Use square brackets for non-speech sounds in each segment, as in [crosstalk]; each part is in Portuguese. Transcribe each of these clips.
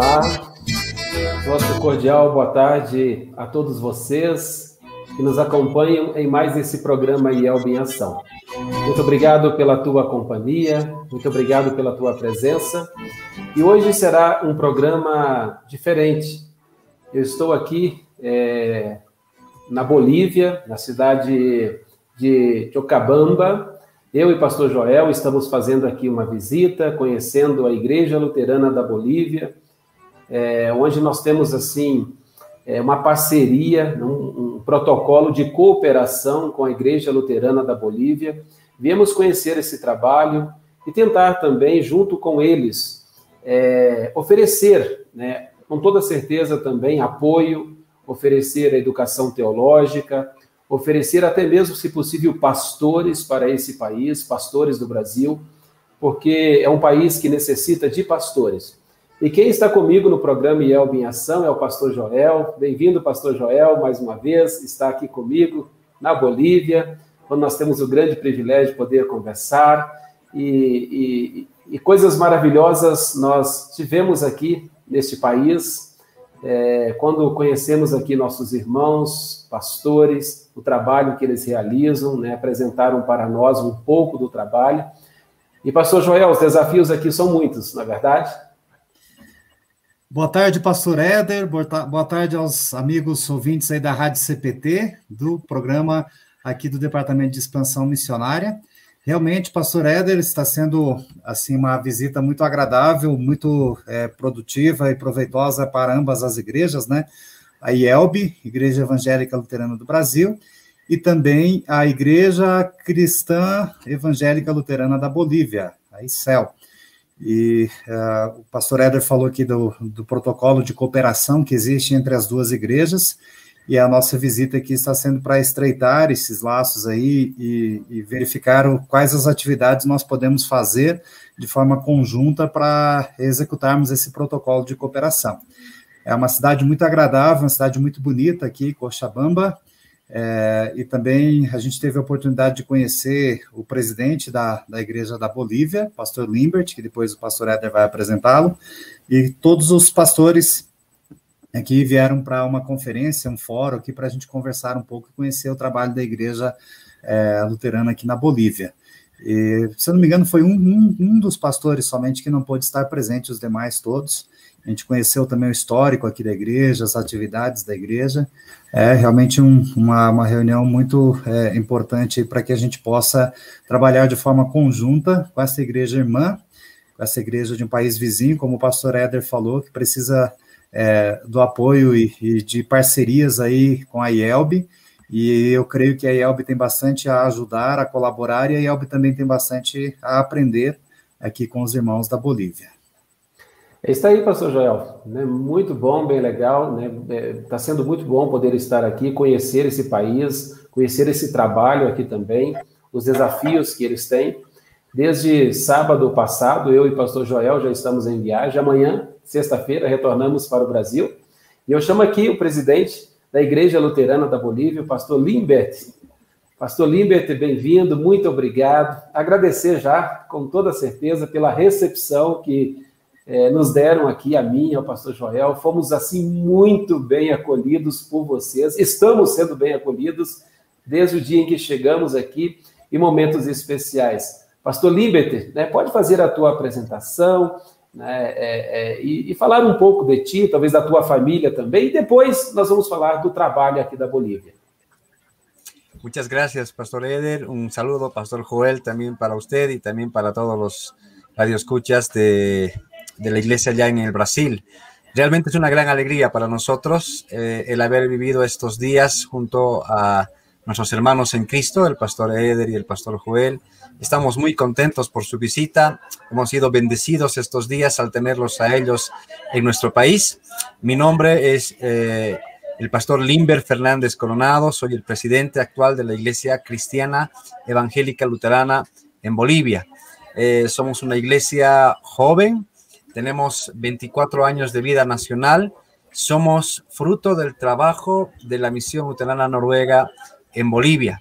Olá, nosso cordial boa tarde a todos vocês que nos acompanham em mais esse programa IELB em Ação. Muito obrigado pela tua companhia, muito obrigado pela tua presença. E hoje será um programa diferente. Eu estou aqui é, na Bolívia, na cidade de Chocabamba. Eu e pastor Joel estamos fazendo aqui uma visita, conhecendo a Igreja Luterana da Bolívia, é, onde nós temos assim é, uma parceria, um, um protocolo de cooperação com a Igreja Luterana da Bolívia. Viemos conhecer esse trabalho e tentar também, junto com eles, é, oferecer, né, com toda certeza também, apoio, oferecer a educação teológica, oferecer até mesmo, se possível, pastores para esse país, pastores do Brasil, porque é um país que necessita de pastores. E quem está comigo no programa IELB em Ação é o pastor Joel. Bem-vindo, pastor Joel, mais uma vez, está aqui comigo na Bolívia, quando nós temos o grande privilégio de poder conversar e, e, e coisas maravilhosas nós tivemos aqui neste país, é, quando conhecemos aqui nossos irmãos, pastores, o trabalho que eles realizam, né, apresentaram para nós um pouco do trabalho. E, pastor Joel, os desafios aqui são muitos, na é verdade? Boa tarde, pastor Éder. Boa tarde aos amigos ouvintes aí da Rádio CPT, do programa aqui do Departamento de Expansão Missionária. Realmente, pastor Éder, está sendo assim uma visita muito agradável, muito é, produtiva e proveitosa para ambas as igrejas, né? A IELB, Igreja Evangélica Luterana do Brasil, e também a Igreja Cristã Evangélica Luterana da Bolívia, a ICEL. E uh, o pastor Éder falou aqui do, do protocolo de cooperação que existe entre as duas igrejas, e a nossa visita aqui está sendo para estreitar esses laços aí e, e verificar o, quais as atividades nós podemos fazer de forma conjunta para executarmos esse protocolo de cooperação. É uma cidade muito agradável, uma cidade muito bonita aqui, Cochabamba, é, e também a gente teve a oportunidade de conhecer o presidente da, da Igreja da Bolívia, pastor Limbert, que depois o pastor Éder vai apresentá-lo, e todos os pastores aqui vieram para uma conferência, um fórum aqui para a gente conversar um pouco e conhecer o trabalho da Igreja é, Luterana aqui na Bolívia. E, se eu não me engano, foi um, um, um dos pastores somente que não pôde estar presente, os demais todos. A gente conheceu também o histórico aqui da igreja, as atividades da igreja. É realmente um, uma, uma reunião muito é, importante para que a gente possa trabalhar de forma conjunta com essa igreja irmã, com essa igreja de um país vizinho, como o pastor Éder falou, que precisa é, do apoio e, e, de parcerias aí com a IELB. E eu creio que a IELB tem bastante a ajudar, a colaborar, e a IELB também tem bastante a aprender aqui com os irmãos da Bolívia. Está aí, pastor Joel, né? muito bom, bem legal, está né? é, sendo muito bom poder estar aqui, conhecer esse país, conhecer esse trabalho aqui também, os desafios que eles têm. Desde sábado passado, eu e pastor Joel já estamos em viagem, amanhã, sexta-feira, retornamos para o Brasil, e eu chamo aqui o presidente da Igreja Luterana da Bolívia, o pastor Limbert. Pastor Limbert, bem-vindo, muito obrigado. Agradecer já, com toda certeza, pela recepção que é, nos deram aqui, a mim, ao pastor Joel, fomos assim muito bem acolhidos por vocês, estamos sendo bem acolhidos desde o dia em que chegamos aqui, em momentos especiais. Pastor Liberter, né, pode fazer a tua apresentação né, é, é, e, e, falar um pouco de ti, talvez da tua família também, e depois nós vamos falar do trabalho aqui da Bolívia. Muchas gracias, Pastor Eder. Un saludo, Pastor Joel, también para usted y también para todos los radioescuchas de de la iglesia allá en el Brasil. Realmente es una gran alegría para nosotros eh, el haber vivido estos días junto a nuestros hermanos en Cristo, el pastor Eder y el pastor Joel. Estamos muy contentos por su visita. Hemos sido bendecidos estos días al tenerlos a ellos en nuestro país. Mi nombre es eh, el pastor Limber Fernández Coronado. Soy el presidente actual de la Iglesia Cristiana Evangélica Luterana en Bolivia. Eh, somos una iglesia joven, tenemos 24 años de vida nacional, somos fruto del trabajo de la misión luterana noruega en Bolivia.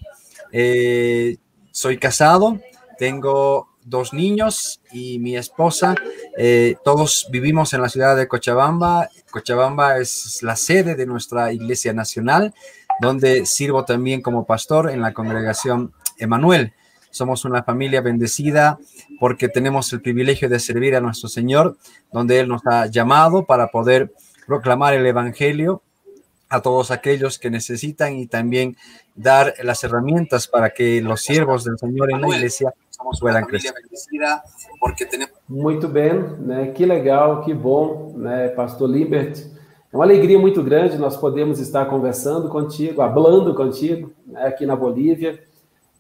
Eh, soy casado, tengo dos niños y mi esposa Eh, todos vivimos en la ciudad de Cochabamba. Cochabamba es la sede de nuestra Iglesia Nacional, donde sirvo también como pastor en la congregación Emanuel. Somos una familia bendecida porque tenemos el privilegio de servir a nuestro Señor, donde Él nos ha llamado para poder proclamar el Evangelio a todos aquellos que necesitan y también dar las herramientas para que los siervos del Señor en la iglesia puedan crecer. Muito bem, né? Que legal, que bom, né, Pastor Libert. É uma alegria muito grande nós podemos estar conversando contigo, falando contigo, né, aqui na Bolívia.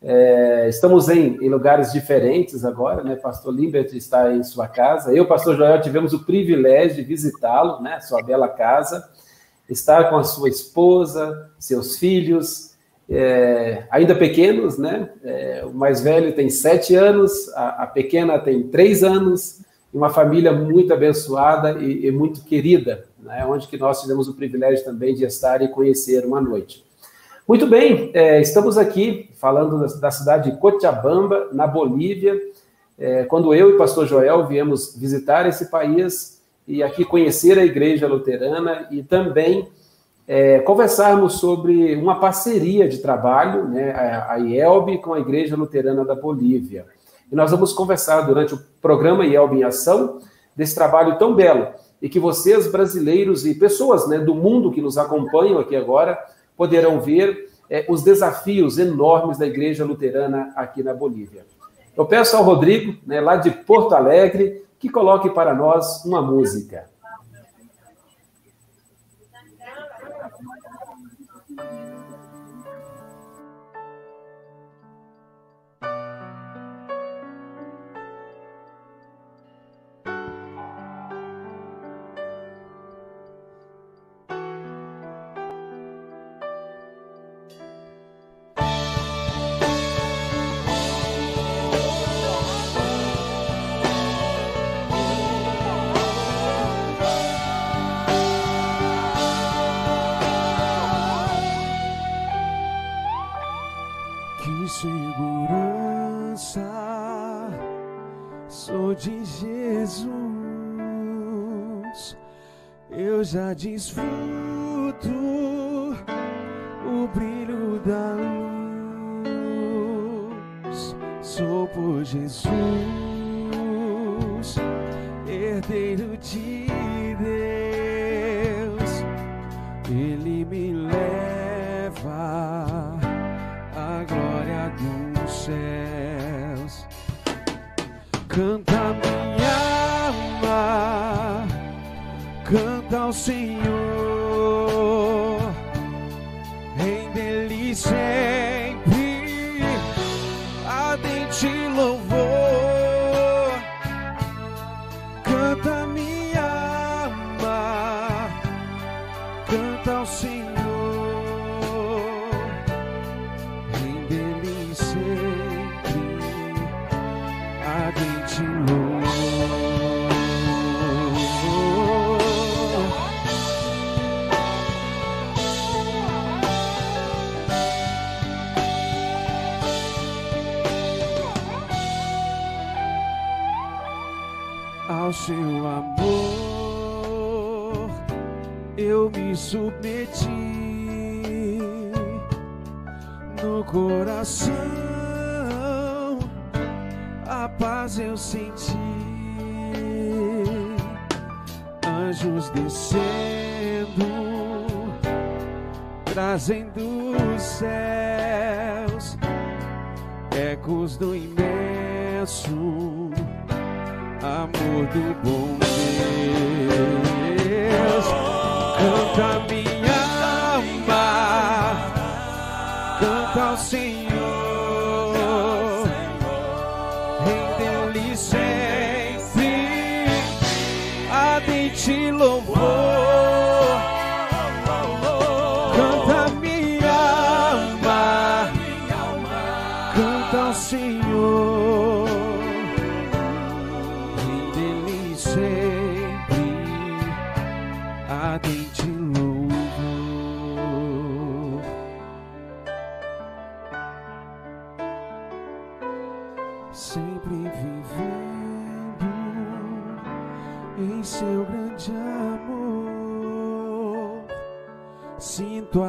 É, estamos em, em, lugares diferentes agora, né? Pastor Libert está em sua casa. Eu, Pastor Joel, tivemos o privilégio de visitá-lo, né? Sua bela casa estar com a sua esposa, seus filhos, é, ainda pequenos, né? É, o mais velho tem sete anos, a, a, pequena tem três anos, uma família muito abençoada e, e muito querida, né? onde que nós tivemos o privilégio também de estar e conhecer uma noite. Muito bem, é, estamos aqui falando da, da, cidade de Cochabamba, na Bolívia, é, quando eu e o pastor Joel viemos visitar esse país, e aqui conhecer a Igreja Luterana e também é, conversarmos sobre uma parceria de trabalho, né, a IELB com a Igreja Luterana da Bolívia. E nós vamos conversar durante o programa IELB em Ação desse trabalho tão belo e que vocês, brasileiros e pessoas né, do mundo que nos acompanham aqui agora, poderão ver é, os desafios enormes da Igreja Luterana aqui na Bolívia. Eu peço ao Rodrigo, né, lá de Porto Alegre, que coloque para nós uma música. Já desfruto o brilho da luz. Sou por Jesus,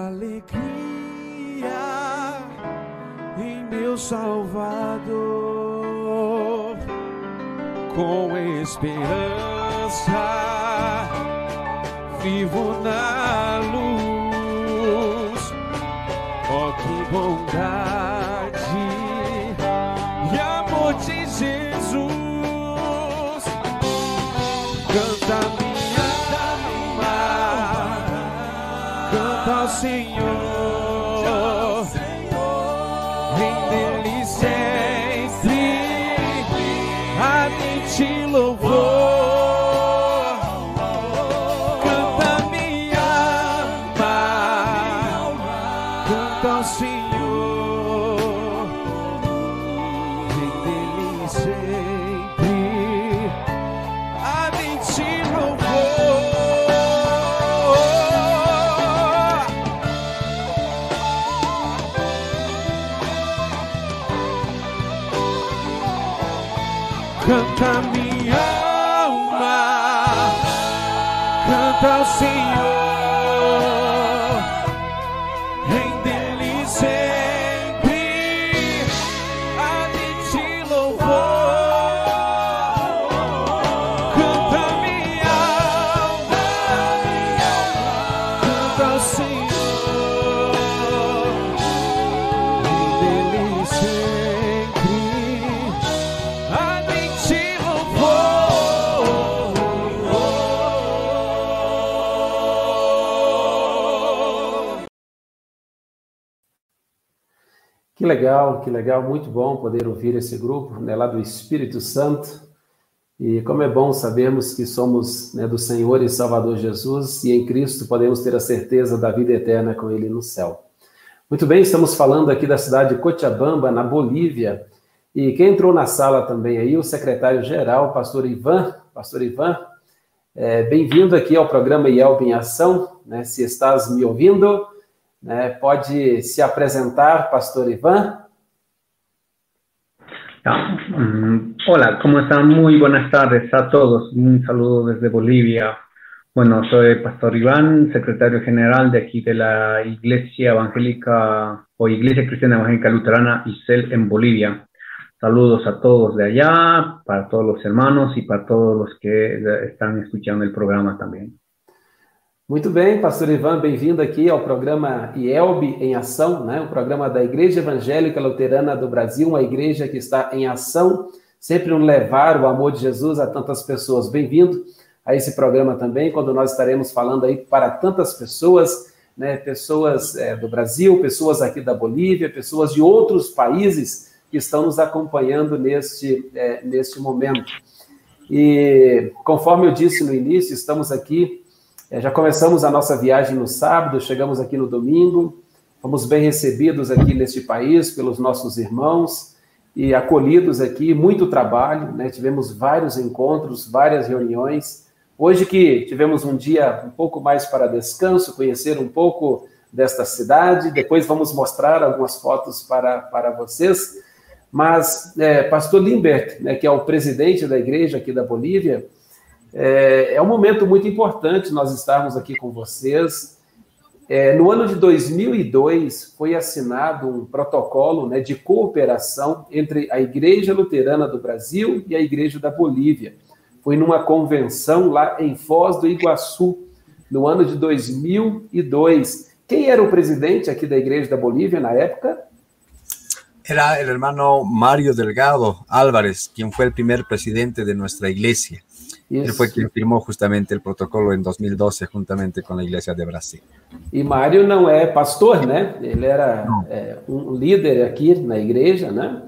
alegria em meu Salvador, com esperança vivo na legal, que legal, muito bom poder ouvir esse grupo né, lá do Espírito Santo. E como é bom sabermos que somos né, do Senhor e Salvador Jesus e em Cristo podemos ter a certeza da vida eterna com Ele no céu. Muito bem, estamos falando aqui da cidade de Cochabamba, na Bolívia. E quem entrou na sala também aí, o secretário-geral, pastor Ivan. Pastor Ivan, é, bem-vindo aqui ao programa IELB em Ação. Né, se estás me ouvindo, né, pode se apresentar, pastor Ivan. Ah, mm, Hola, ¿cómo están? Muy buenas tardes a todos. Un saludo desde Bolivia. Bueno, soy Pastor Iván, secretario general de aquí de la Iglesia Evangélica o Iglesia Cristiana Evangélica Luterana ICEL en Bolivia. Saludos a todos de allá, para todos los hermanos y para todos los que están escuchando el programa también. Muito bem, pastor Ivan, bem-vindo aqui ao programa IELB em Ação, né? o programa da Igreja Evangélica Luterana do Brasil, uma igreja que está em ação, sempre um levar o amor de Jesus a tantas pessoas. Bem-vindo a esse programa também, quando nós estaremos falando aí para tantas pessoas, né? pessoas é, do Brasil, pessoas aqui da Bolívia, pessoas de outros países que estão nos acompanhando neste, é, neste momento. E conforme eu disse no início, estamos aqui é, já começamos a nossa viagem no sábado, chegamos aqui no domingo, fomos bem recebidos aqui neste país pelos nossos irmãos e acolhidos aqui, muito trabalho, né? tivemos vários encontros, várias reuniões. Hoje que tivemos um dia um pouco mais para descanso, conhecer um pouco desta cidade, depois vamos mostrar algumas fotos para, para vocês. Mas, é, pastor Limbert, né, que é o presidente da igreja aqui da Bolívia, é, é um momento muito importante nós estarmos aqui com vocês. É, no ano de 2002, foi assinado um protocolo né, de cooperação entre a Igreja Luterana do Brasil e a Igreja da Bolívia. Foi numa convenção lá em Foz do Iguaçu, no ano de 2002. Quem era o presidente aqui da Igreja da Bolívia na época? Era el hermano Mario Delgado Álvarez, quien fue el primer presidente de nuestra iglesia. Él fue quien firmó justamente el protocolo en 2012 juntamente con la Iglesia de Brasil. E Mário não é pastor, né? Ele era é, um líder aqui na igreja, né?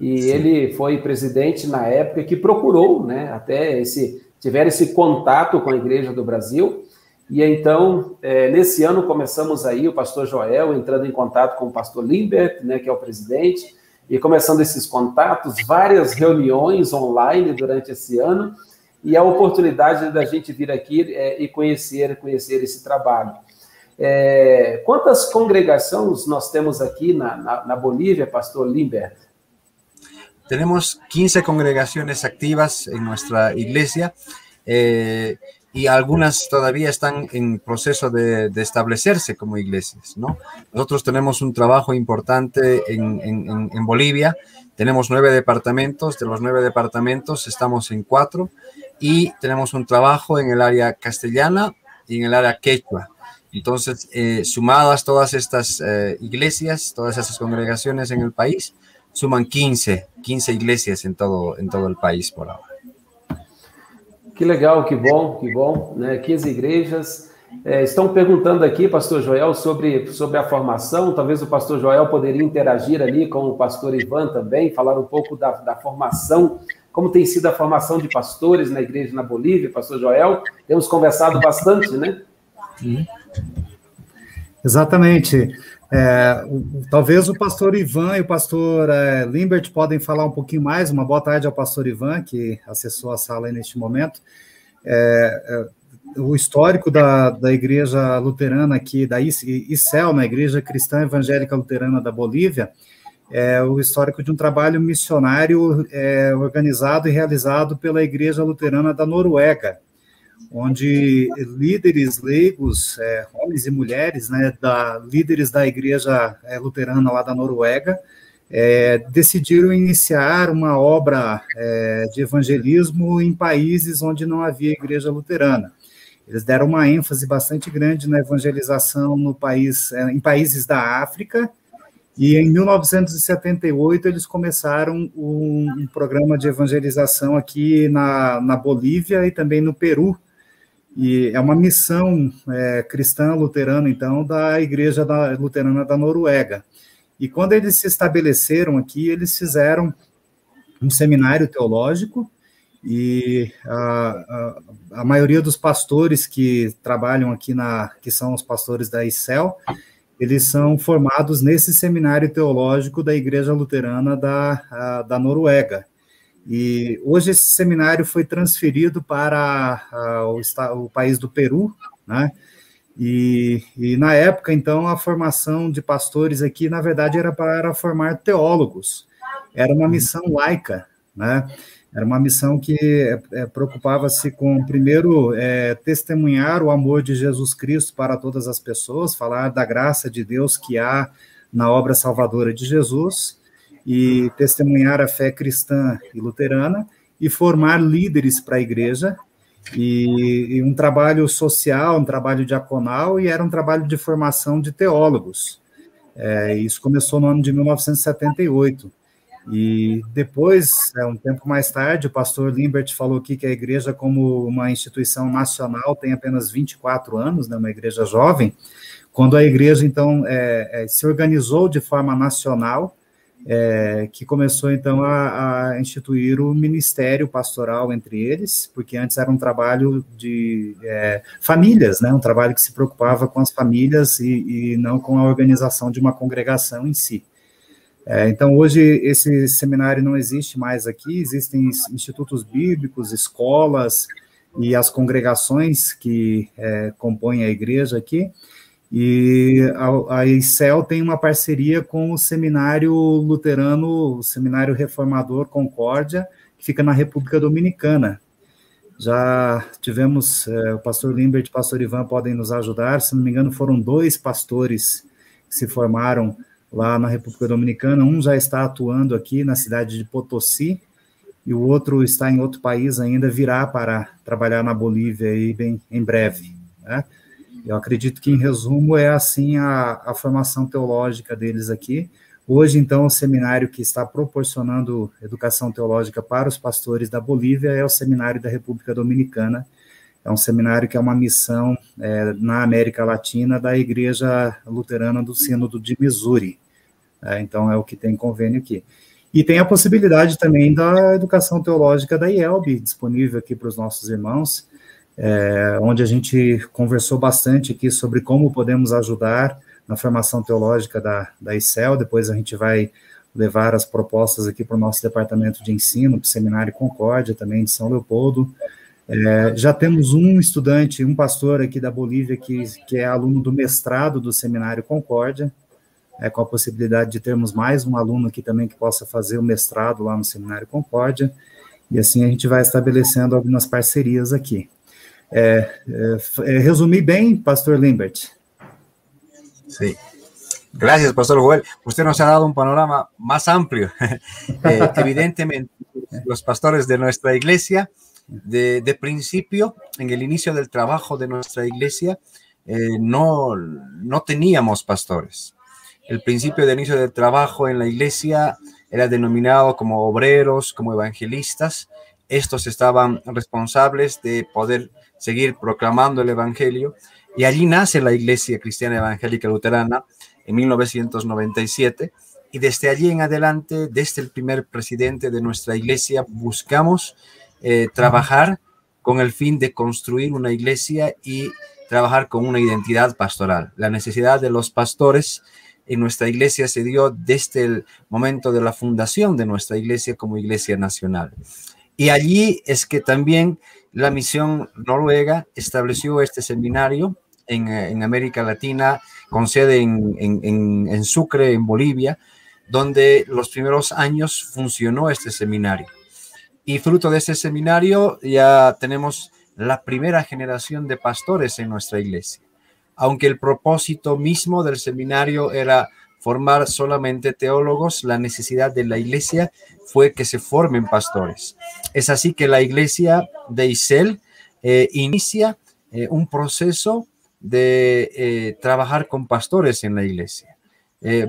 E Sim. ele foi presidente na época que procurou, né? Até esse tiver esse contato com a igreja do Brasil. E então, é, nesse ano começamos aí o pastor Joel entrando em contato com o pastor Limbert, né? Que é o presidente. E começando esses contatos, várias reuniões online durante esse ano e a oportunidade da gente vir aqui é, e conhecer, conhecer esse trabalho. É, quantas congregações nós temos aqui na, na, na Bolívia, pastor Limbert? Tenemos 15 congregaciones activas en nuestra iglesia eh, y algunas todavía están en proceso de, de, establecerse como iglesias, ¿no? Nosotros tenemos un trabajo importante en, en, en, Bolivia, tenemos nueve departamentos, de los nueve departamentos estamos en cuatro y tenemos un trabajo en el área castellana y en el área quechua. Entonces, eh, sumadas todas estas eh, iglesias, todas esas congregaciones en el país, suman 15, 15 iglesias en todo, en todo el país por ahora. Que legal, que bom, que bom. Né? 15 igrejas. É, estão perguntando aqui, pastor Joel, sobre, sobre a formação. Talvez o pastor Joel poderia interagir ali com o pastor Ivan também, falar um pouco da, da formação, como tem sido a formação de pastores na igreja na Bolívia, pastor Joel. Temos conversado bastante, né? Sim. Exatamente. É, o, talvez o pastor Ivan e o pastor é, Limbert podem falar um pouquinho mais. Uma boa tarde ao pastor Ivan, que acessou a sala neste momento. É, é, o histórico da, da igreja luterana aqui, da ICEL, na Igreja Cristã Evangélica Luterana da Bolívia, é o histórico de um trabalho missionário é, organizado e realizado pela Igreja Luterana da Noruega, onde líderes leigos, é, homens e mulheres, né, da, líderes da igreja é, luterana lá da Noruega, é, decidiram iniciar uma obra é, de evangelismo em países onde não havia igreja luterana. Eles deram uma ênfase bastante grande na evangelização no país, em países da África, e em 1978 eles começaram um, um programa de evangelização aqui na, na Bolívia e também no Peru, e é uma missão é, cristã luterana, então, da Igreja da, Luterana da Noruega. E quando eles se estabeleceram aqui, eles fizeram um seminário teológico, e a, a, a, maioria dos pastores que trabalham aqui na, que são os pastores da ICEL, eles são formados nesse seminário teológico da Igreja Luterana da, a, da Noruega. E hoje esse seminário foi transferido para uh, o, o, país do Peru, né? E, e, na época, então, a formação de pastores aqui, na verdade, era para formar teólogos. Era uma missão laica, né? Era uma missão que é, preocupava-se com, primeiro, é, testemunhar o amor de Jesus Cristo para todas as pessoas, falar da graça de Deus que há na obra salvadora de Jesus, e testemunhar a fé cristã e luterana e formar líderes para a igreja e, e, um trabalho social, um trabalho diaconal e era um trabalho de formação de teólogos. É, isso começou no ano de 1978. E depois, é, um tempo mais tarde, o pastor Limbert falou aqui que a igreja, como uma instituição nacional, tem apenas 24 anos, né, uma igreja jovem. Quando a igreja, então, é, é, se organizou de forma nacional, é, que começou então a, a, instituir o ministério pastoral entre eles, porque antes era um trabalho de é, famílias, né, um trabalho que se preocupava com as famílias e, e não com a organização de uma congregação em si. É, então, hoje, esse seminário não existe mais aqui, existem institutos bíblicos, escolas e as congregações que é, compõem a igreja aqui, e a, a ICEL tem uma parceria com o Seminário Luterano, o Seminário Reformador Concórdia, que fica na República Dominicana. Já tivemos, é, o pastor Limbert e o pastor Ivan podem nos ajudar, se não me engano, foram dois pastores que se formaram lá na República Dominicana. Um já está atuando aqui na cidade de Potosí, e o outro está em outro país ainda, virá para trabalhar na Bolívia aí bem em breve. Né? Eu acredito que, em resumo, é assim a, a formação teológica deles aqui. Hoje, então, o seminário que está proporcionando educação teológica para os pastores da Bolívia é o Seminário da República Dominicana. É um seminário que é uma missão é, na América Latina da Igreja Luterana do Sínodo de Missouri. É, então, é o que tem convênio aqui. E tem a possibilidade também da educação teológica da IELB, disponível aqui para os nossos irmãos é, onde a gente conversou bastante aqui sobre como podemos ajudar na formação teológica da, da ICEL, depois a gente vai levar as propostas aqui para o nosso departamento de ensino, para o Seminário Concórdia, também de São Leopoldo. É, já temos um estudante, um pastor aqui da Bolívia, que, que é aluno do mestrado do Seminário Concórdia, é, com a possibilidade de termos mais um aluno aqui também que possa fazer o mestrado lá no Seminário Concórdia. E assim a gente vai estabelecendo algumas parcerias aqui. É, é, resumi bem, pastor Limbert? Sí. Gracias, Pastor Joel. Usted nos ha dado un panorama más amplio. [laughs] Eh, evidentemente, los pastores de nuestra iglesia, de, de, principio, en el inicio del trabajo de nuestra iglesia, eh, no, no teníamos pastores. El principio de inicio del trabajo en la iglesia era denominado como obreros, como evangelistas. Estos estaban responsables de poder seguir proclamando el evangelio. Y allí nace la Iglesia Cristiana Evangélica Luterana en 1997 y desde allí en adelante, desde el primer presidente de nuestra iglesia, buscamos eh, trabajar con el fin de construir una iglesia y trabajar con una identidad pastoral. La necesidad de los pastores en nuestra iglesia se dio desde el momento de la fundación de nuestra iglesia como iglesia nacional. Y allí es que también la misión noruega estableció este seminario en, en América Latina, con sede en, en, en, Sucre, en Bolivia, donde los primeros años funcionó este seminario. Y fruto de este seminario ya tenemos la primera generación de pastores en nuestra iglesia. Aunque el propósito mismo del seminario era formar solamente teólogos, la necesidad de la iglesia fue que se formen pastores. Es así que la iglesia de Isel eh, inicia eh, un proceso de eh, trabajar con pastores en la iglesia,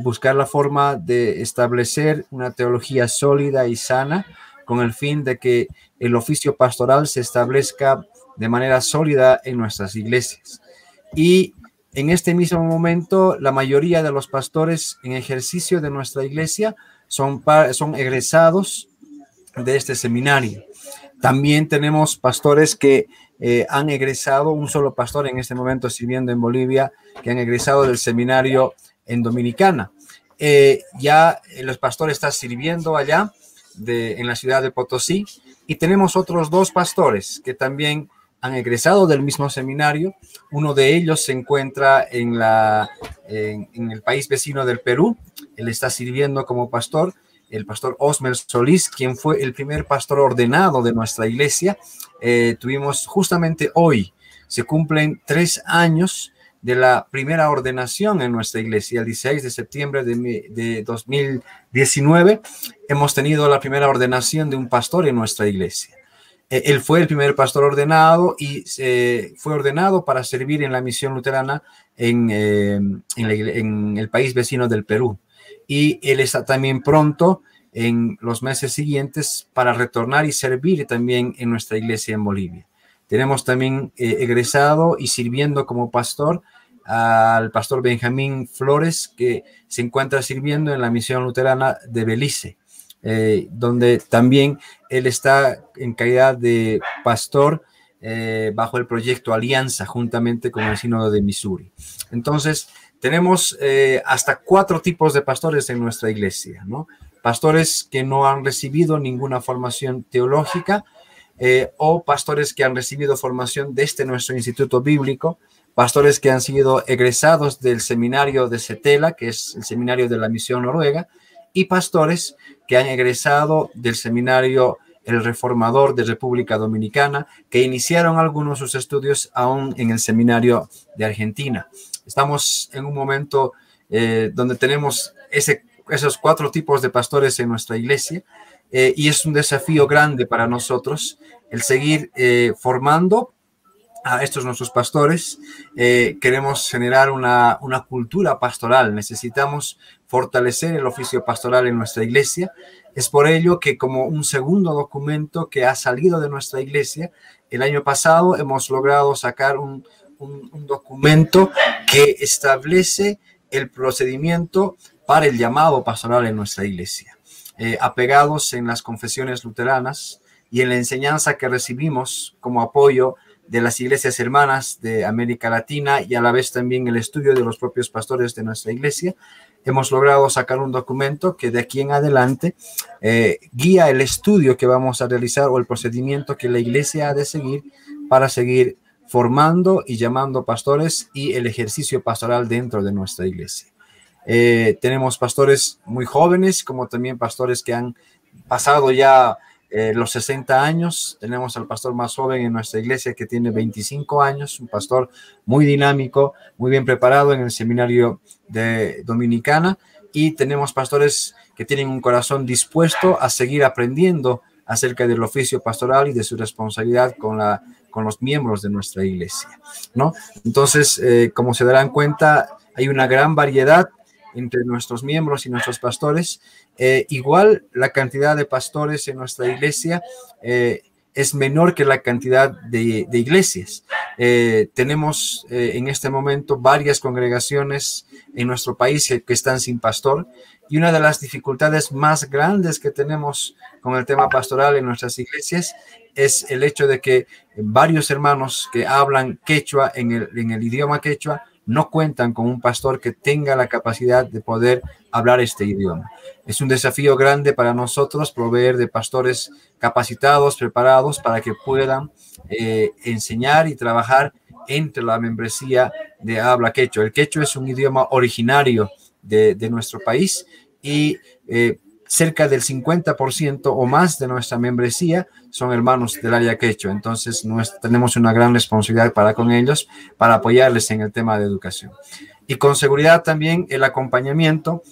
buscar la forma de establecer una teología sólida y sana con el fin de que el oficio pastoral se establezca de manera sólida en nuestras iglesias. Y en este mismo momento, la mayoría de los pastores en ejercicio de nuestra iglesia son, son egresados de este seminario. También tenemos pastores que eh, han egresado, un solo pastor en este momento sirviendo en Bolivia, que han egresado del seminario en Dominicana. Eh, ya los pastores están sirviendo allá de, en la ciudad de Potosí y tenemos otros dos pastores que también han egresado del mismo seminario. Uno de ellos se encuentra en, la, en, el país vecino del Perú. Él está sirviendo como pastor el pastor Osmer Solís, quien fue el primer pastor ordenado de nuestra iglesia. Eh, tuvimos justamente hoy, se cumplen tres años de la primera ordenación en nuestra iglesia, el 16 de septiembre de, de 2019, hemos tenido la primera ordenación de un pastor en nuestra iglesia. Eh, él fue el primer pastor ordenado y fue ordenado para servir en la misión luterana en, eh, en el país vecino del Perú y él está también pronto en los meses siguientes para retornar y servir también en nuestra iglesia en Bolivia. Tenemos también eh, egresado y sirviendo como pastor al pastor Benjamín Flores, que se encuentra sirviendo en la misión luterana de Belice, eh, donde también él está en calidad de pastor eh, bajo el proyecto Alianza, juntamente con el Sínodo de Missouri. Entonces, tenemos eh, hasta cuatro tipos de pastores en nuestra iglesia, ¿no? Pastores que no han recibido ninguna formación teológica o pastores que han recibido formación desde nuestro instituto bíblico, pastores que han sido egresados del seminario de Setela, que es el seminario de la misión noruega, y pastores que han egresado del seminario El Reformador de República Dominicana, que iniciaron algunos de sus estudios aún en el seminario de Argentina. Estamos en un momento eh, donde tenemos ese, esos cuatro tipos de pastores en nuestra iglesia eh, y es un desafío grande para nosotros el seguir eh, formando a estos nuestros pastores. Eh, queremos generar una, una, cultura pastoral, necesitamos fortalecer el oficio pastoral en nuestra iglesia. Es por ello que como un segundo documento que ha salido de nuestra iglesia, el año pasado hemos logrado sacar un, un, documento que establece el procedimiento para el llamado pastoral en nuestra iglesia. Eh, apegados en las confesiones luteranas y en la enseñanza que recibimos como apoyo de las iglesias hermanas de América Latina y a la vez también el estudio de los propios pastores de nuestra iglesia, hemos logrado sacar un documento que de aquí en adelante eh, guía el estudio que vamos a realizar o el procedimiento que la iglesia ha de seguir para seguir formando y llamando pastores y el ejercicio pastoral dentro de nuestra iglesia. Eh, tenemos pastores muy jóvenes, como también pastores que han pasado ya eh, los 60 años. Tenemos al pastor más joven en nuestra iglesia que tiene 25 años, un pastor muy dinámico, muy bien preparado en el seminario de Dominicana. Y tenemos pastores que tienen un corazón dispuesto a seguir aprendiendo acerca del oficio pastoral y de su responsabilidad con, la, con los miembros de nuestra iglesia, ¿no? Entonces, eh, como se darán cuenta, hay una gran variedad entre nuestros miembros y nuestros pastores. Eh, igual la cantidad de pastores en nuestra iglesia eh, es menor que la cantidad de, iglesias. Eh, tenemos en este momento varias congregaciones en nuestro país que, están sin pastor y una de las dificultades más grandes que tenemos con el tema pastoral en nuestras iglesias es el hecho de que varios hermanos que hablan quechua en el idioma quechua no cuentan con un pastor que tenga la capacidad de poder hablar este idioma. Es un desafío grande para nosotros proveer de pastores capacitados, preparados para que puedan eh, enseñar y trabajar entre la membresía de habla quechua. El quechua es un idioma originario de, nuestro país y eh, cerca del 50% o más de nuestra membresía son hermanos del área quechua. Entonces, nuestra, tenemos una gran responsabilidad para con ellos, para apoyarles en el tema de educación. Y con seguridad también el acompañamiento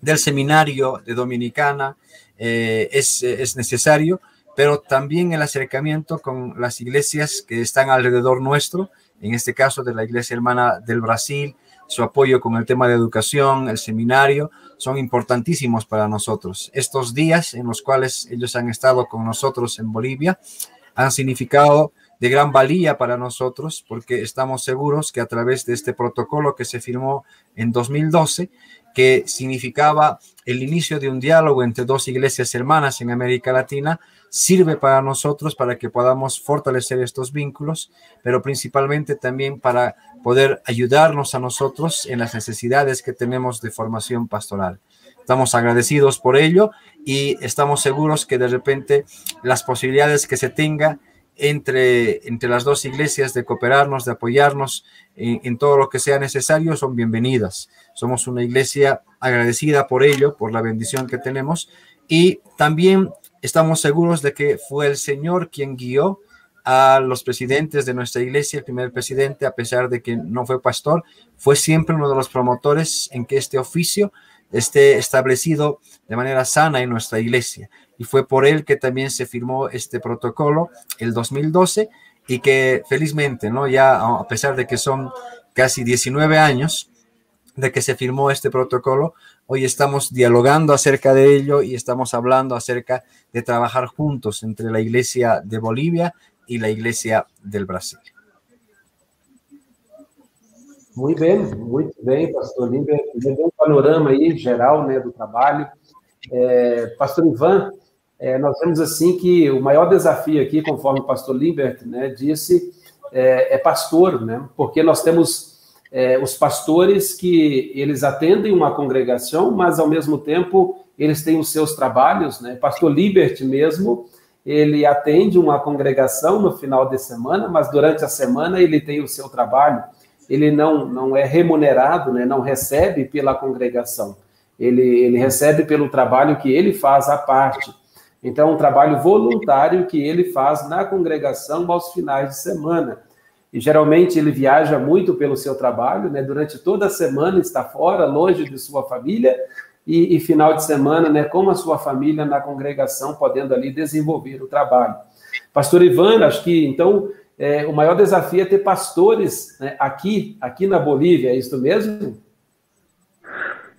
del seminario de Dominicana eh, es necesario, pero también el acercamiento con las iglesias que están alrededor nuestro, en este caso de la Iglesia Hermana del Brasil, su apoyo con el tema de educación, el seminario, son importantísimos para nosotros. Estos días en los cuales ellos han estado con nosotros en Bolivia han significado de gran valía para nosotros porque estamos seguros que a través de este protocolo que se firmó en 2012, que significaba el inicio de un diálogo entre dos iglesias hermanas en América Latina, sirve para nosotros para que podamos fortalecer estos vínculos, pero principalmente también para poder ayudarnos a nosotros en las necesidades que tenemos de formación pastoral. Estamos agradecidos por ello y estamos seguros que de repente las posibilidades que se tenga entre, entre las dos iglesias de cooperarnos, de apoyarnos en, en, todo lo que sea necesario son bienvenidas. Somos una iglesia agradecida por ello, por la bendición que tenemos y también estamos seguros de que fue el Señor quien guió a los presidentes de nuestra iglesia, el primer presidente, a pesar de que no fue pastor, fue siempre uno de los promotores en que este oficio esté establecido de manera sana en nuestra iglesia. Y fue por él que también se firmó este protocolo el 2012 y que felizmente, ¿no? Ya a pesar de que son casi 19 años de que se firmó este protocolo, hoy estamos dialogando acerca de ello y estamos hablando acerca de trabajar juntos entre la iglesia de Bolivia y la iglesia del Brasil. Muito bem, muito bem, pastor Limber. Deu um panorama aí geral né, do trabalho. É, pastor Ivan, é, nós vemos assim que o maior desafio aqui, conforme o pastor Limbert né, disse, é, é, pastor, né? Porque nós temos é, os pastores que eles atendem uma congregação, mas ao mesmo tempo eles têm os seus trabalhos, né? Pastor Libert mesmo, ele atende uma congregação no final de semana, mas durante a semana ele tem o seu trabalho. Ele não, não é remunerado, né? não recebe pela congregação. Ele, ele recebe pelo trabalho que ele faz à parte. Então, é um trabalho voluntário que ele faz na congregação aos finais de semana. E geralmente ele viaja muito pelo seu trabalho, né? Durante toda a semana está fora, longe de sua família, e, e, final de semana, né, com a sua família na congregação, podendo ali desenvolver o trabalho. Pastor Ivan, acho que então é, o maior desafio é ter pastores né, aqui, aqui na Bolívia, é isso mesmo?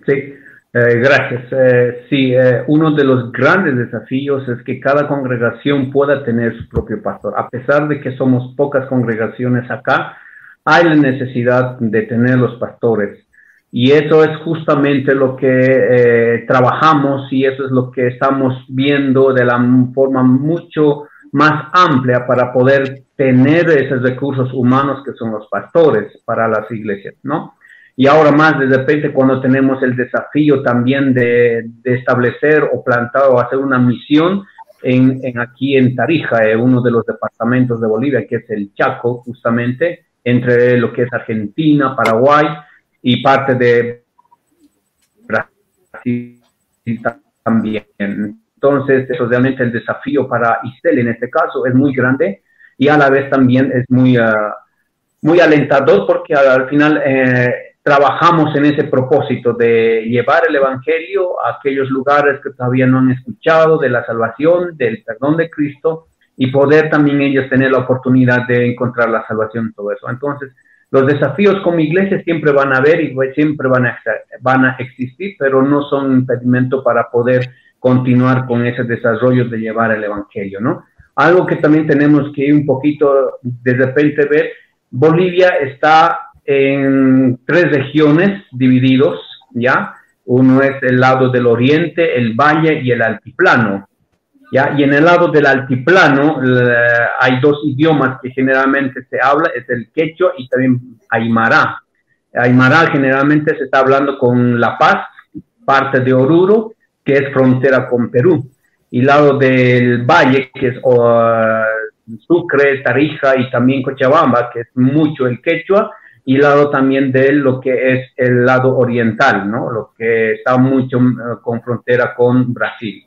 Sim. Eh, gracias. Eh, sí, eh, uno de los grandes desafíos es que cada congregación pueda tener su propio pastor. A pesar de que somos pocas congregaciones acá, hay la necesidad de tener los pastores. Y eso es justamente lo que eh, trabajamos y eso es lo que estamos viendo de la forma mucho más amplia para poder tener esos recursos humanos que son los pastores para las iglesias, ¿no? Y ahora más, de repente, cuando tenemos el desafío también de, establecer o plantar o hacer una misión en, aquí en Tarija, en uno de los departamentos de Bolivia, que es el Chaco, justamente, entre lo que es Argentina, Paraguay y parte de Brasil también. Entonces, eso realmente el desafío para Isel en este caso es muy grande y a la vez también es muy, ah, muy alentador porque al final eh, trabajamos en ese propósito de llevar el Evangelio a aquellos lugares que todavía no han escuchado de la salvación, del perdón de Cristo y poder también ellos tener la oportunidad de encontrar la salvación y todo eso. Entonces, los desafíos como iglesia siempre van a haber y pues siempre van a, existir, pero no son impedimento para poder continuar con ese desarrollo de llevar el Evangelio, ¿no? Algo que también tenemos que ir un poquito de repente ver, Bolivia está en tres regiones divididos, ¿ya? Uno es el lado del oriente, el valle y el altiplano. ¿ya? Y en el lado del altiplano hay dos idiomas que generalmente se habla, es el quechua y también aymara. Aymara generalmente se está hablando con La Paz, parte de Oruro, que es frontera con Perú. Y lado del valle, que es Sucre, Tarija y también Cochabamba, que es mucho el quechua, y lado también de lo que es el lado oriental, ¿no? Lo que está mucho eh, con frontera con Brasil.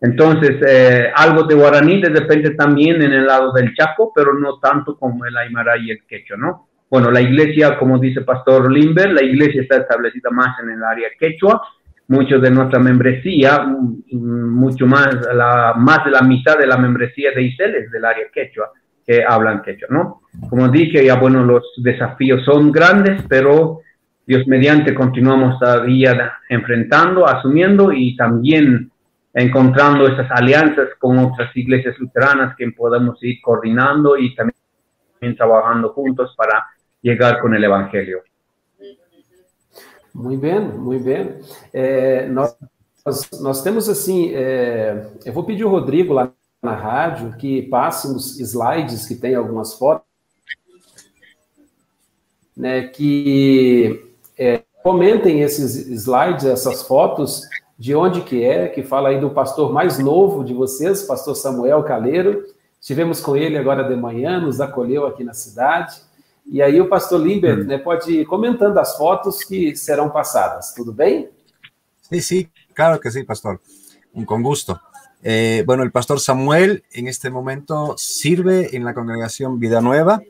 Entonces, eh, algo de guaraní de repente también en el lado del Chaco, pero no tanto como el aymara y el quechua, ¿no? Bueno, la iglesia, como dice Pastor Limber, la iglesia está establecida más en el área quechua, mucho de nuestra membresía, mm, mucho más, la, más de la mitad de la membresía de ICEL es del área quechua, que hablan quechua, ¿no? Como dije, ya bueno, los desafíos son grandes, pero Dios mediante continuamos todavía enfrentando, asumiendo y también encontrando esas alianzas con otras iglesias luteranas que podemos ir coordinando y también trabajando juntos para llegar con el Evangelio. Muito bem, muito bem. É, nós, nós, temos assim, é, eu pedir o Rodrigo lá na rádio que passe uns slides que tem algumas fotos, né, que é, comentem esses slides, essas fotos, de onde que é, que fala aí do pastor mais novo de vocês, pastor Samuel Caleiro. Estivemos com ele agora de manhã, nos acolheu aqui na cidade. E aí o pastor Limber hum. né, pode ir comentando as fotos que serão passadas, tudo bem? Sí, sí, claro que sí, pastor. Con gusto. Eh, bueno, el pastor Samuel en este momento sirve en la congregación Vida Nueva.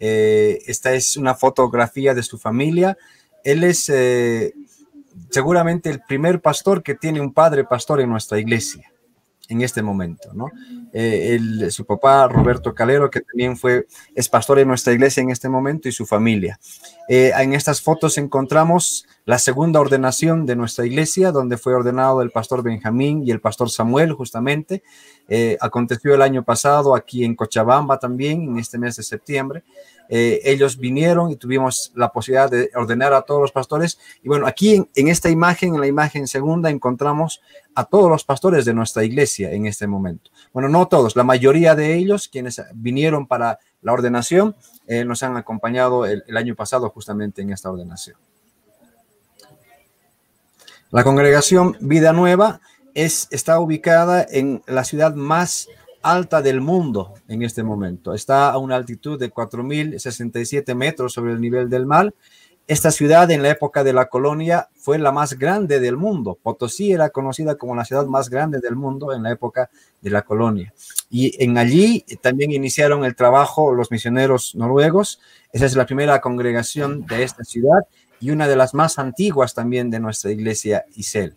Eh, esta es una fotografía de su familia. Él es eh, seguramente el primer pastor que tiene un padre pastor en nuestra iglesia en este momento, ¿no? Eh, su papá, Roberto Calero, que también fue, es pastor en nuestra iglesia en este momento, y su familia. Eh, en estas fotos encontramos la segunda ordenación de nuestra iglesia, donde fue ordenado el pastor Benjamín y el pastor Samuel, justamente. Eh, aconteció el año pasado aquí en Cochabamba también, en este mes de septiembre. Eh, ellos vinieron y tuvimos la posibilidad de ordenar a todos los pastores. Y bueno, aquí en, esta imagen, en la imagen segunda, encontramos a todos los pastores de nuestra iglesia en este momento. Bueno, no todos, la mayoría de ellos, quienes vinieron para la ordenación, eh, nos han acompañado el, año pasado justamente en esta ordenación. La congregación Vida Nueva es, está ubicada en la ciudad más alta del mundo en este momento. Está a una altitud de 4.067 metros sobre el nivel del mar. Esta ciudad en la época de la colonia fue la más grande del mundo. Potosí era conocida como la ciudad más grande del mundo en la época de la colonia. Y en allí también iniciaron el trabajo los misioneros noruegos. Esa es la primera congregación de esta ciudad y una de las más antiguas también de nuestra iglesia Isel.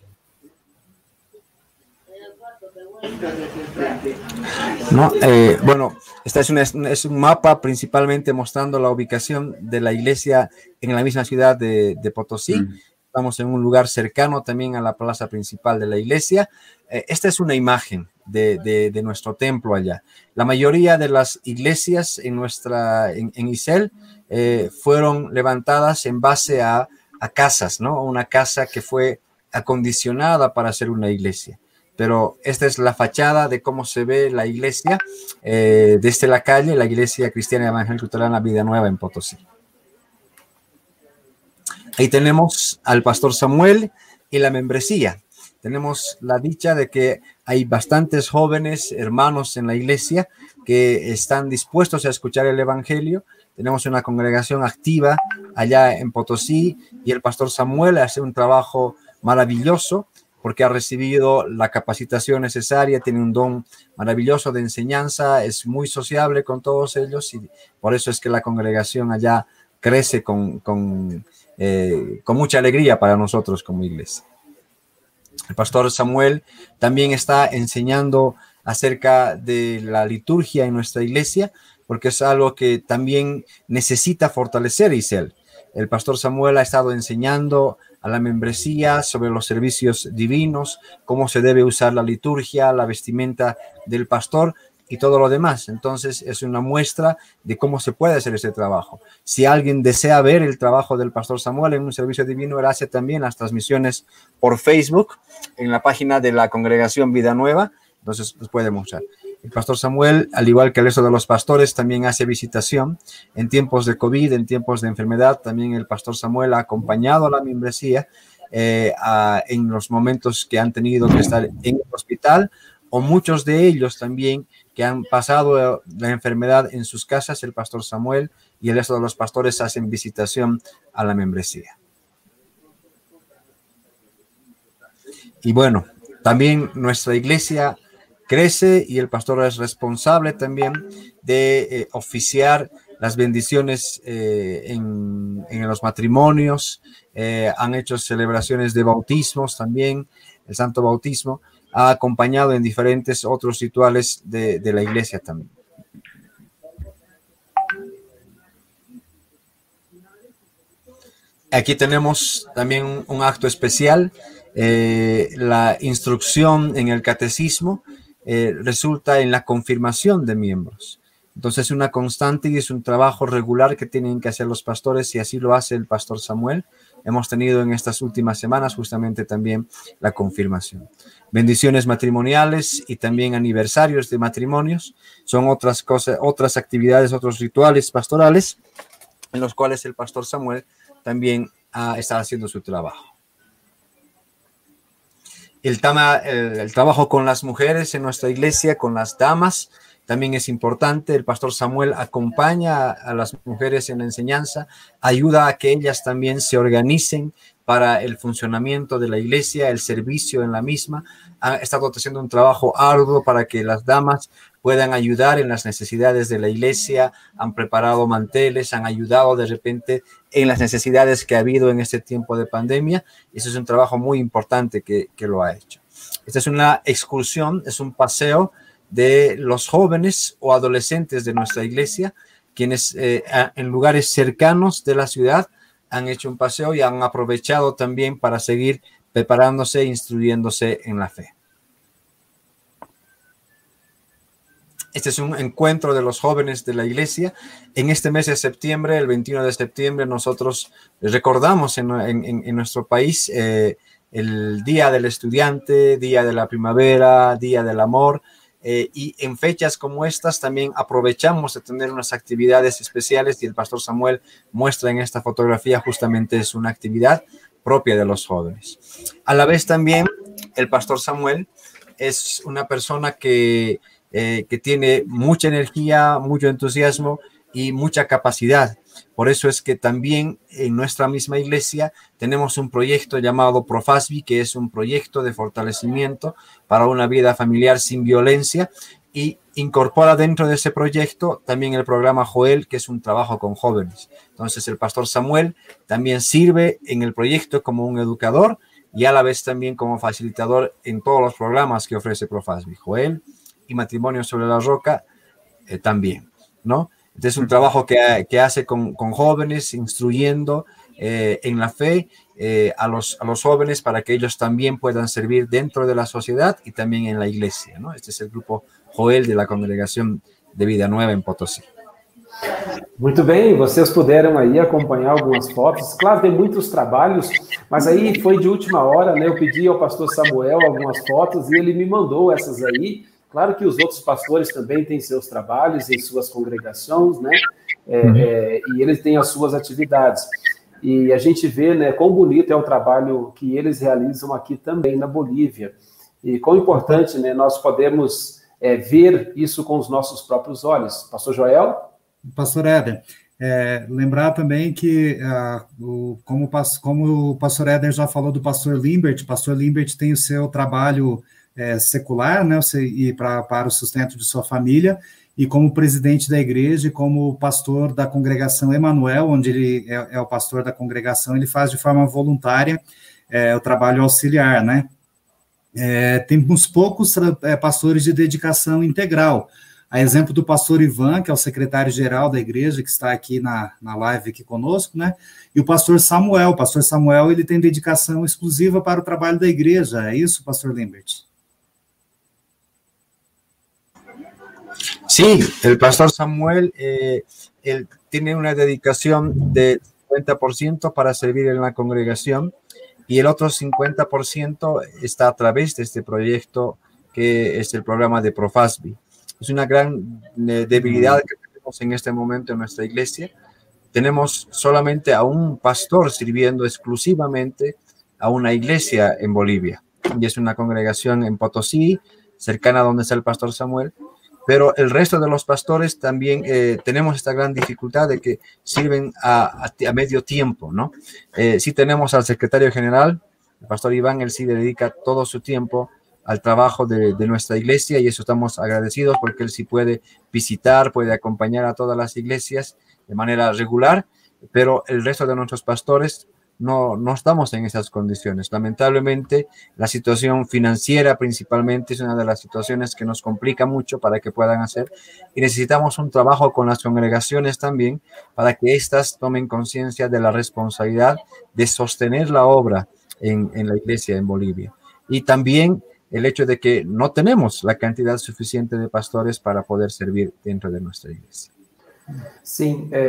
¿No? Eh, bueno, esta es, es, un mapa principalmente mostrando la ubicación de la iglesia en la misma ciudad de, Potosí. Mm. Estamos en un lugar cercano también a la plaza principal de la iglesia. Eh, esta es una imagen de, nuestro templo allá. La mayoría de las iglesias en, nuestra, en, Isel eh, fueron levantadas en base a, a casas, ¿no? Una casa que fue acondicionada para ser una iglesia pero esta es la fachada de cómo se ve la iglesia eh, desde la calle, la iglesia cristiana evangélica luterana Vida Nueva en Potosí. Ahí tenemos al pastor Samuel y la membresía. Tenemos la dicha de que hay bastantes jóvenes hermanos en la iglesia que están dispuestos a escuchar el evangelio. Tenemos una congregación activa allá en Potosí y el pastor Samuel hace un trabajo maravilloso porque ha recibido la capacitación necesaria, tiene un don maravilloso de enseñanza, es muy sociable con todos ellos y por eso es que la congregación allá crece con, con, eh, con mucha alegría para nosotros como iglesia. El pastor Samuel también está enseñando acerca de la liturgia en nuestra iglesia, porque es algo que también necesita fortalecer Isel. El pastor Samuel ha estado enseñando a la membresía sobre los servicios divinos, cómo se debe usar la liturgia, la vestimenta del pastor y todo lo demás. Entonces es una muestra de cómo se puede hacer ese trabajo. Si alguien desea ver el trabajo del pastor Samuel en un servicio divino, él hace también las transmisiones por Facebook en la página de la congregación Vida Nueva. Entonces los puede mostrar. El pastor Samuel, al igual que el resto de los pastores, también hace visitación en tiempos de COVID, en tiempos de enfermedad. También el pastor Samuel ha acompañado a la membresía eh, en los momentos que han tenido que estar en el hospital o muchos de ellos también que han pasado la enfermedad en sus casas, el pastor Samuel y el resto de los pastores hacen visitación a la membresía. Y bueno, también nuestra iglesia crece y el pastor es responsable también de eh, oficiar las bendiciones eh, en, en, los matrimonios, eh, han hecho celebraciones de bautismos también, el santo bautismo, ha acompañado en diferentes otros rituales de, de la iglesia también. Aquí tenemos también un, acto especial, la instrucción en el catecismo eh, resulta en la confirmación de miembros. Entonces es una constante y es un trabajo regular que tienen que hacer los pastores y así lo hace el pastor Samuel. Hemos tenido en estas últimas semanas justamente también la confirmación. Bendiciones matrimoniales y también aniversarios de matrimonios son otras cosas, otras actividades, otros rituales pastorales en los cuales el pastor Samuel también ah, está haciendo su trabajo. El, tama, el, el, trabajo con las mujeres en nuestra iglesia, con las damas, también es importante. El pastor Samuel acompaña a las mujeres en la enseñanza, ayuda a que ellas también se organicen para el funcionamiento de la iglesia, el servicio en la misma. Ha estado haciendo un trabajo arduo para que las damas puedan ayudar en las necesidades de la iglesia, han preparado manteles, han ayudado de repente en las necesidades que ha habido en este tiempo de pandemia. Eso es un trabajo muy importante que, que lo ha hecho. Esta es una excursión, es un paseo de los jóvenes o adolescentes de nuestra iglesia, quienes eh, en lugares cercanos de la ciudad han hecho un paseo y han aprovechado también para seguir preparándose e instruyéndose en la fe. Este es un encuentro de los jóvenes de la iglesia. En este mes de septiembre, el 21 de septiembre, nosotros recordamos en, nuestro país eh, el Día del Estudiante, Día de la Primavera, Día del Amor. Eh, y en fechas como estas también aprovechamos de tener unas actividades especiales y el pastor Samuel muestra en esta fotografía justamente es una actividad propia de los jóvenes. A la vez también el pastor Samuel es una persona que, eh, que tiene mucha energía, mucho entusiasmo y mucha capacidad. Por eso es que también en nuestra misma iglesia tenemos un proyecto llamado Profasbi, que es un proyecto de fortalecimiento para una vida familiar sin violencia y incorpora dentro de ese proyecto también el programa Joel, que es un trabajo con jóvenes. Entonces el pastor Samuel también sirve en el proyecto como un educador y a la vez también como facilitador en todos los programas que ofrece Profasbi. Joel y Matrimonio sobre la Roca eh, también, ¿no? Este es un trabajo que, que hace con, con, jóvenes, instruyendo eh, en la fe eh, a, los, a los jóvenes para que ellos también puedan servir dentro de la sociedad y también en la iglesia. ¿no? Este es el grupo Joel de la Congregación de Vida Nueva em Potosí. Muito bem, vocês puderam aí acompanhar algumas fotos. Claro, tem muitos trabalhos, mas aí foi de última hora, né? Eu pedi ao pastor Samuel algumas fotos e ele me mandou essas aí. Claro que os outros pastores também têm seus trabalhos em suas congregações, né? É, uhum. é, e eles têm as suas atividades. E a gente vê, né, quão bonito é o trabalho que eles realizam aqui também na Bolívia. E quão importante, né, nós podemos é, ver isso com os nossos próprios olhos. Pastor Joel? Pastor Éder, É, lembrar também que, ah, o, como, como, o pastor Éder já falou do pastor Limbert, o pastor Limbert tem o seu trabalho é, secular, né, e pra, para o sustento de sua família, e como presidente da igreja e como pastor da congregação Emanuel, onde ele é, é, o pastor da congregação, ele faz de forma voluntária é, o trabalho auxiliar, né? É, temos poucos é, pastores de dedicação integral, a exemplo do pastor Ivan, que é o secretário-geral da igreja, que está aqui na, na live aqui conosco, né? E o pastor Samuel. O pastor Samuel, ele tem dedicação exclusiva para o trabalho da igreja. É isso, pastor Limbert? Sí, el pastor Samuel, eh, tiene una dedicación de 50% para servir en la congregación y el otro 50% está a través de este proyecto que es el programa de Profasbi es una gran eh, debilidad que tenemos en este momento en nuestra iglesia. Tenemos solamente a un pastor sirviendo exclusivamente a una iglesia en Bolivia. Y es una congregación en Potosí, cercana a donde está el pastor Samuel. Pero el resto de los pastores también eh, tenemos esta gran dificultad de que sirven a, medio tiempo, ¿no? Eh, sí tenemos al secretario general, el pastor Iván, él sí dedica todo su tiempo al trabajo de, nuestra iglesia y eso estamos agradecidos porque él sí puede visitar, puede acompañar a todas las iglesias de manera regular, pero el resto de nuestros pastores no, no estamos en esas condiciones. Lamentablemente, la situación financiera principalmente es una de las situaciones que nos complica mucho para que puedan hacer y necesitamos un trabajo con las congregaciones también para que éstas tomen conciencia de la responsabilidad de sostener la obra en, en la iglesia en Bolivia. Y también el hecho de que no tenemos la cantidad suficiente de pastores para poder servir dentro de nuestra igreja. Sim, é,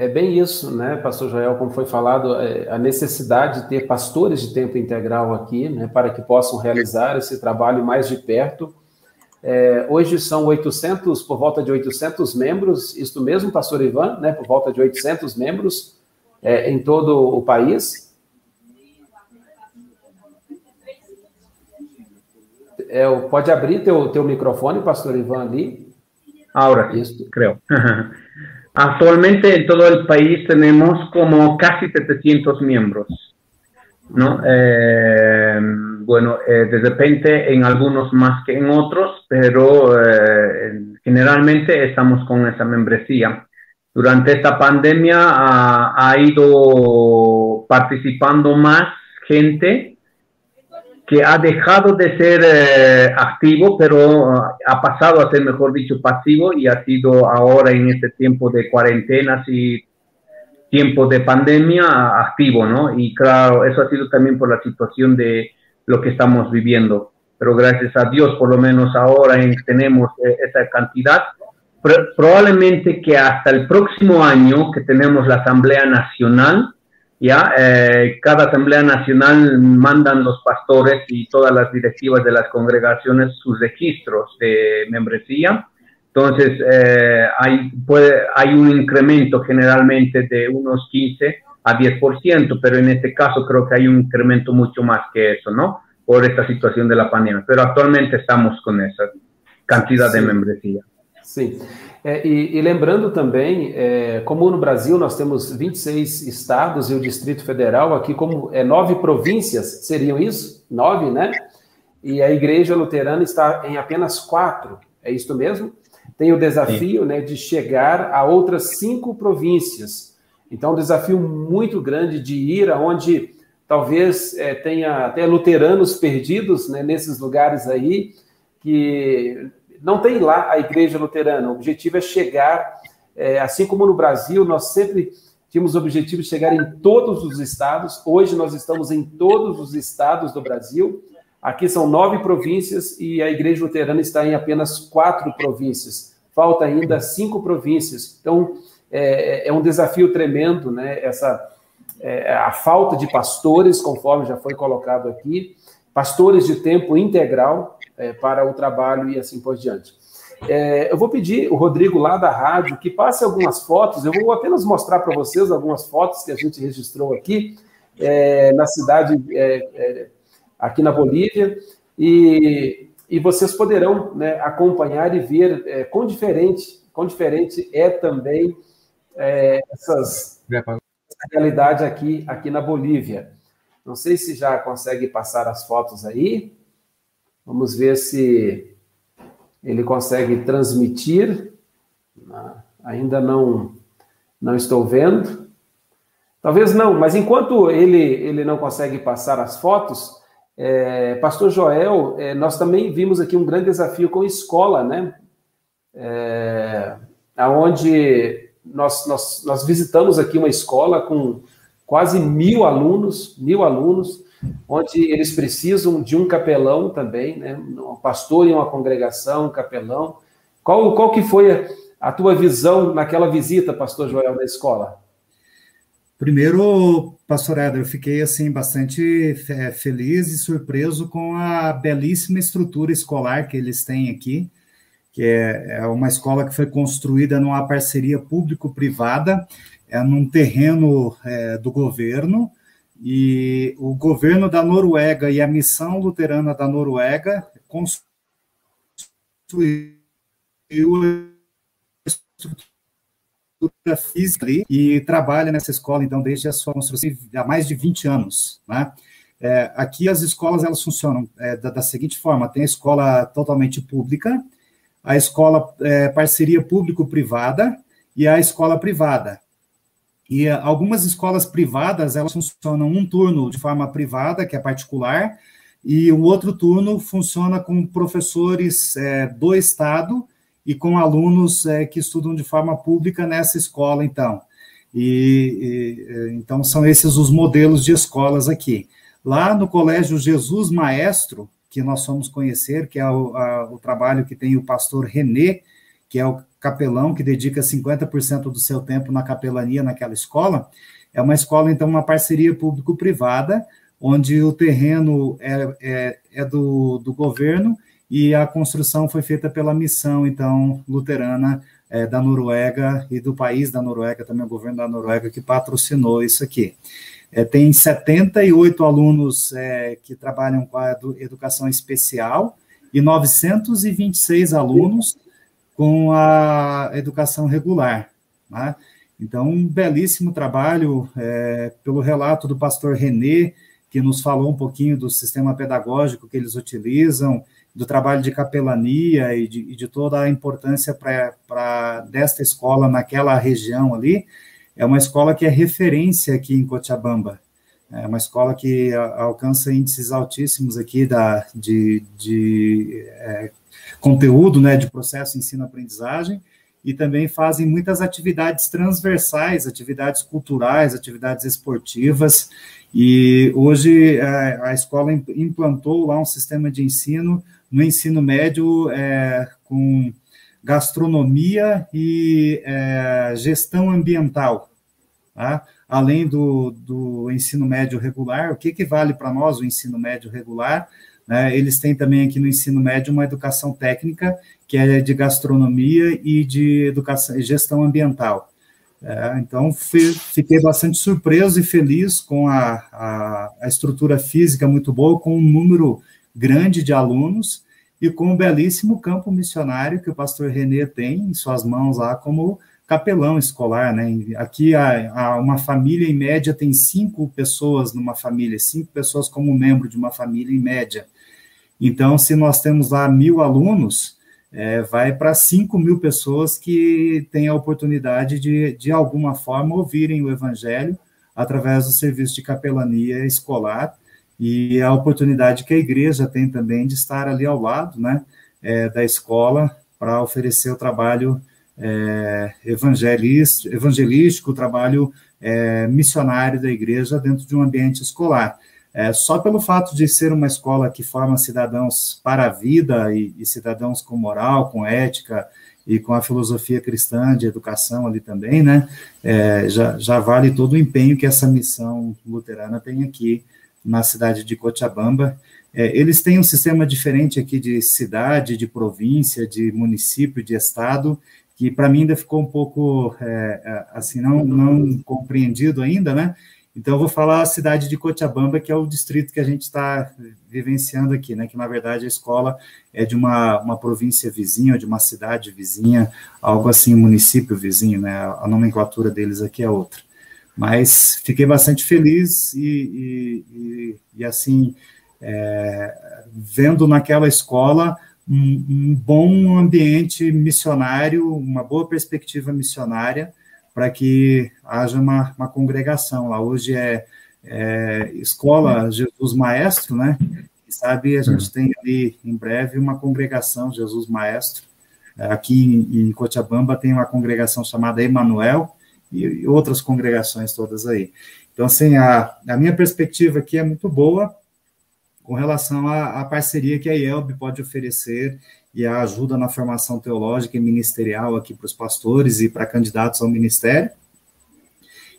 é, é, bem isso, né, Pastor Joel, como foi falado, é, a necessidade de ter pastores de tempo integral aqui, né, para que possam realizar esse trabalho mais de perto. É, hoje são 800, por volta de 800 membros, isto mesmo, Pastor Ivan, né, por volta de 800 membros é, em todo o país. Pode abrir teu, teu microfone, pastor Iván, ali. Ahora sí, creo. [laughs] Actualmente en todo el país tenemos como casi 700 miembros, ¿no? Eh, bueno, eh, de repente en algunos más que en otros, pero eh, generalmente estamos con esa membresía. Durante esta pandemia ha, ha ido participando más gente que ha dejado de ser eh, activo, pero uh, ha pasado a ser, mejor dicho, pasivo y ha sido ahora en este tiempo de cuarentenas y tiempo de pandemia activo, ¿no? Y claro, eso ha sido también por la situación de lo que estamos viviendo. Pero gracias a Dios, por lo menos ahora en, tenemos eh, esa cantidad. probablemente que hasta el próximo año que tenemos la Asamblea Nacional, ya eh, cada asamblea nacional mandan los pastores y todas las directivas de las congregaciones sus registros de membresía. Entonces eh, hay, puede, hay un incremento generalmente de unos 15 a 10%, pero en este caso creo que hay un incremento mucho más que eso, ¿no? Por esta situación de la pandemia. Pero actualmente estamos con esa cantidad sí. de membresía. Sí. É, e, e, lembrando também, é, como no Brasil nós temos 26 estados e o Distrito Federal, aqui como é nove províncias, seriam isso? Nove, né? E a Igreja Luterana está em apenas quatro, é isso mesmo? Tem o desafio né, de chegar a outras cinco províncias. Então, um desafio muito grande de ir aonde talvez é, tenha até luteranos perdidos né, nesses lugares aí, que não tem lá a igreja luterana. O objetivo é chegar, é, assim como no Brasil, nós sempre tínhamos o objetivo de chegar em todos os estados. Hoje nós estamos em todos os estados do Brasil. Aqui são nove províncias e a igreja luterana está em apenas quatro províncias. Falta ainda cinco províncias. Então é, é um desafio tremendo, né? Essa é, a falta de pastores, conforme já foi colocado aqui, pastores de tempo integral é, para o trabalho e assim por diante. É, eu vou pedir o Rodrigo lá da rádio que passe algumas fotos. Eu vou apenas mostrar para vocês algumas fotos que a gente registrou aqui é, na cidade, é, é, aqui na Bolívia, e, e vocês poderão né, acompanhar e ver é, quão diferente, quão diferente é também é, essas, essa realidade aqui, aqui na Bolívia. Não sei se já consegue passar as fotos aí. Vamos ver se ele consegue transmitir. Ah, ainda não, não estou vendo. Talvez não, mas enquanto ele, ele não consegue passar as fotos, é, Pastor Joel, é, nós também vimos aqui um grande desafio com escola, né? É, onde nós, nós, nós visitamos aqui uma escola com quase mil alunos, mil alunos, onde eles precisam de um capelão também, né? Um pastor em uma congregação, um capelão. Qual, qual que foi a, tua visão naquela visita, pastor Joel, na escola? Primeiro, pastor Éder, eu fiquei assim bastante é, feliz e surpreso com a belíssima estrutura escolar que eles têm aqui, que é, é uma escola que foi construída numa parceria público-privada é num terreno é, do governo, e o governo da Noruega e a missão luterana da Noruega construiu a estrutura física ali, e trabalha nessa escola, então, desde a sua construção há mais de 20 anos, né? É, aqui as escolas, elas funcionam é, da, da, seguinte forma, tem a escola totalmente pública, a escola é, parceria público-privada e a escola privada. E algumas escolas privadas, elas funcionam um turno de forma privada, que é particular, e o outro turno funciona com professores é, do Estado e com alunos é, que estudam de forma pública nessa escola, então. E, e, então são esses os modelos de escolas aqui. Lá no Colégio Jesus Maestro, que nós fomos conhecer, que é o, a, o trabalho que tem o pastor René, que é o capelão que dedica 50% do seu tempo na capelania naquela escola, é uma escola, então, uma parceria público-privada, onde o terreno é, é, é do, do governo e a construção foi feita pela missão, então, luterana é, da Noruega e do país da Noruega, também o governo da Noruega, que patrocinou isso aqui. É, tem 78 alunos é, que trabalham com a educação especial e 926 alunos com a educação regular. Né? Então, um belíssimo trabalho é, pelo relato do pastor René, que nos falou um pouquinho do sistema pedagógico que eles utilizam, do trabalho de capelania e de, e de toda a importância para desta escola naquela região ali. É uma escola que é referência aqui em Cochabamba. É uma escola que alcança índices altíssimos aqui da, de, de é, conteúdo, né, de processo ensino-aprendizagem, e também fazem muitas atividades transversais, atividades culturais, atividades esportivas, e hoje é, a escola implantou lá um sistema de ensino, no ensino médio, é, com gastronomia e é, gestão ambiental, tá? além do, do ensino médio regular, o que, que vale para nós o ensino médio regular? Né? Eles têm também aqui no ensino médio uma educação técnica, que é de gastronomia e de educação, gestão ambiental. É, então, fui, fiquei bastante surpreso e feliz com a, a, a, estrutura física muito boa, com um número grande de alunos e com um belíssimo campo missionário que o pastor Renê tem em suas mãos lá como capelão escolar, né? Aqui a, a, uma família em média tem cinco pessoas numa família, cinco pessoas como membro de uma família em média. Então, se nós temos lá mil alunos, é, vai para 5 mil pessoas que têm a oportunidade de, de alguma forma, ouvirem o Evangelho através do serviço de capelania escolar e a oportunidade que a igreja tem também de estar ali ao lado né, é, da escola para oferecer o trabalho é, evangelístico, o trabalho é, missionário da igreja dentro de um ambiente escolar. É, só pelo fato de ser uma escola que forma cidadãos para a vida e, e, cidadãos com moral, com ética e com a filosofia cristã de educação ali também, né? É, já, já vale todo o empenho que essa missão luterana tem aqui na cidade de Cochabamba. É, eles têm um sistema diferente aqui de cidade, de província, de município, de estado, que para mim ainda ficou um pouco é, é, assim não, não compreendido ainda, né? Então, eu vou falar a cidade de Cochabamba, que é o distrito que a gente está vivenciando aqui, né? Que, na verdade, a escola é de uma, uma província vizinha, de uma cidade vizinha, algo assim, município vizinho, né? A nomenclatura deles aqui é outra. Mas fiquei bastante feliz e, e, e, e assim, é, vendo naquela escola um, um bom ambiente missionário, uma boa perspectiva missionária, para que haja uma, uma, congregação lá. Hoje é, é, Escola Jesus Maestro, né? E sabe, a gente tem ali em breve uma congregação Jesus Maestro. Aqui em, em Cochabamba tem uma congregação chamada Emanuel e, e, outras congregações todas aí. Então, assim, a, a minha perspectiva aqui é muito boa com relação à, à parceria que a IELB pode oferecer e a ajuda na formação teológica e ministerial aqui para os pastores e para candidatos ao ministério.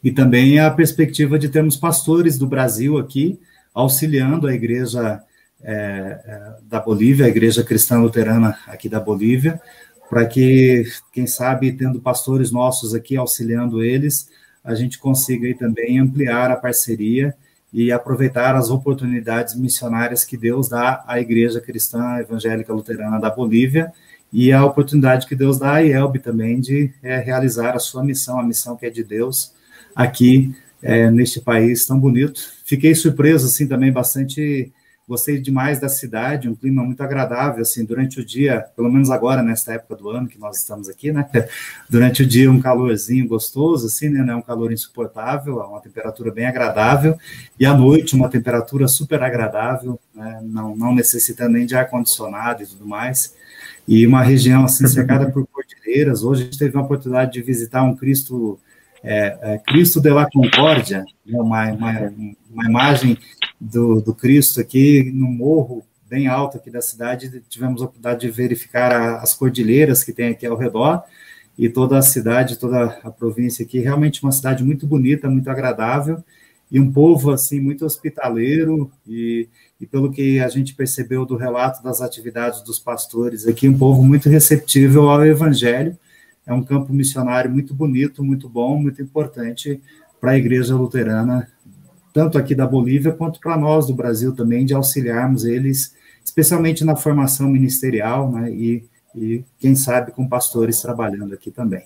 E também a perspectiva de termos pastores do Brasil aqui auxiliando a igreja é, é, da Bolívia, a igreja cristã luterana aqui da Bolívia, para que, quem sabe, tendo pastores nossos aqui auxiliando eles, a gente consiga aí também ampliar a parceria e aproveitar as oportunidades missionárias que Deus dá à Igreja Cristã Evangélica Luterana da Bolívia e a oportunidade que Deus dá à IELB também de é, realizar a sua missão, a missão que é de Deus aqui é, neste país tão bonito. Fiquei surpreso, assim, também bastante Gostei demais da cidade, um clima muito agradável, assim, durante o dia, pelo menos agora, nesta época do ano que nós estamos aqui, né? [laughs] Durante o dia, um calorzinho gostoso, assim, né? É um calor insuportável, é uma temperatura bem agradável, e à noite, uma temperatura super agradável, né? Não, não necessitando nem de ar-condicionado e tudo mais. E uma região, assim, cercada por cordilheiras. Hoje a gente teve a oportunidade de visitar um Cristo é, é, Cristo de la Concórdia, né, uma, uma, uma, imagem do, do Cristo aqui no morro bem alto aqui da cidade, tivemos a oportunidade de verificar a, as cordilheiras que tem aqui ao redor, e toda a cidade, toda a província aqui, realmente uma cidade muito bonita, muito agradável, e um povo, assim, muito hospitaleiro, e, e pelo que a gente percebeu do relato das atividades dos pastores aqui, um povo muito receptível ao evangelho, é um campo missionário muito bonito, muito bom, muito importante para a igreja luterana, tanto aqui da Bolívia quanto para nós do Brasil também, de auxiliarmos eles, especialmente na formação ministerial, né, e, e quem sabe com pastores trabalhando aqui também.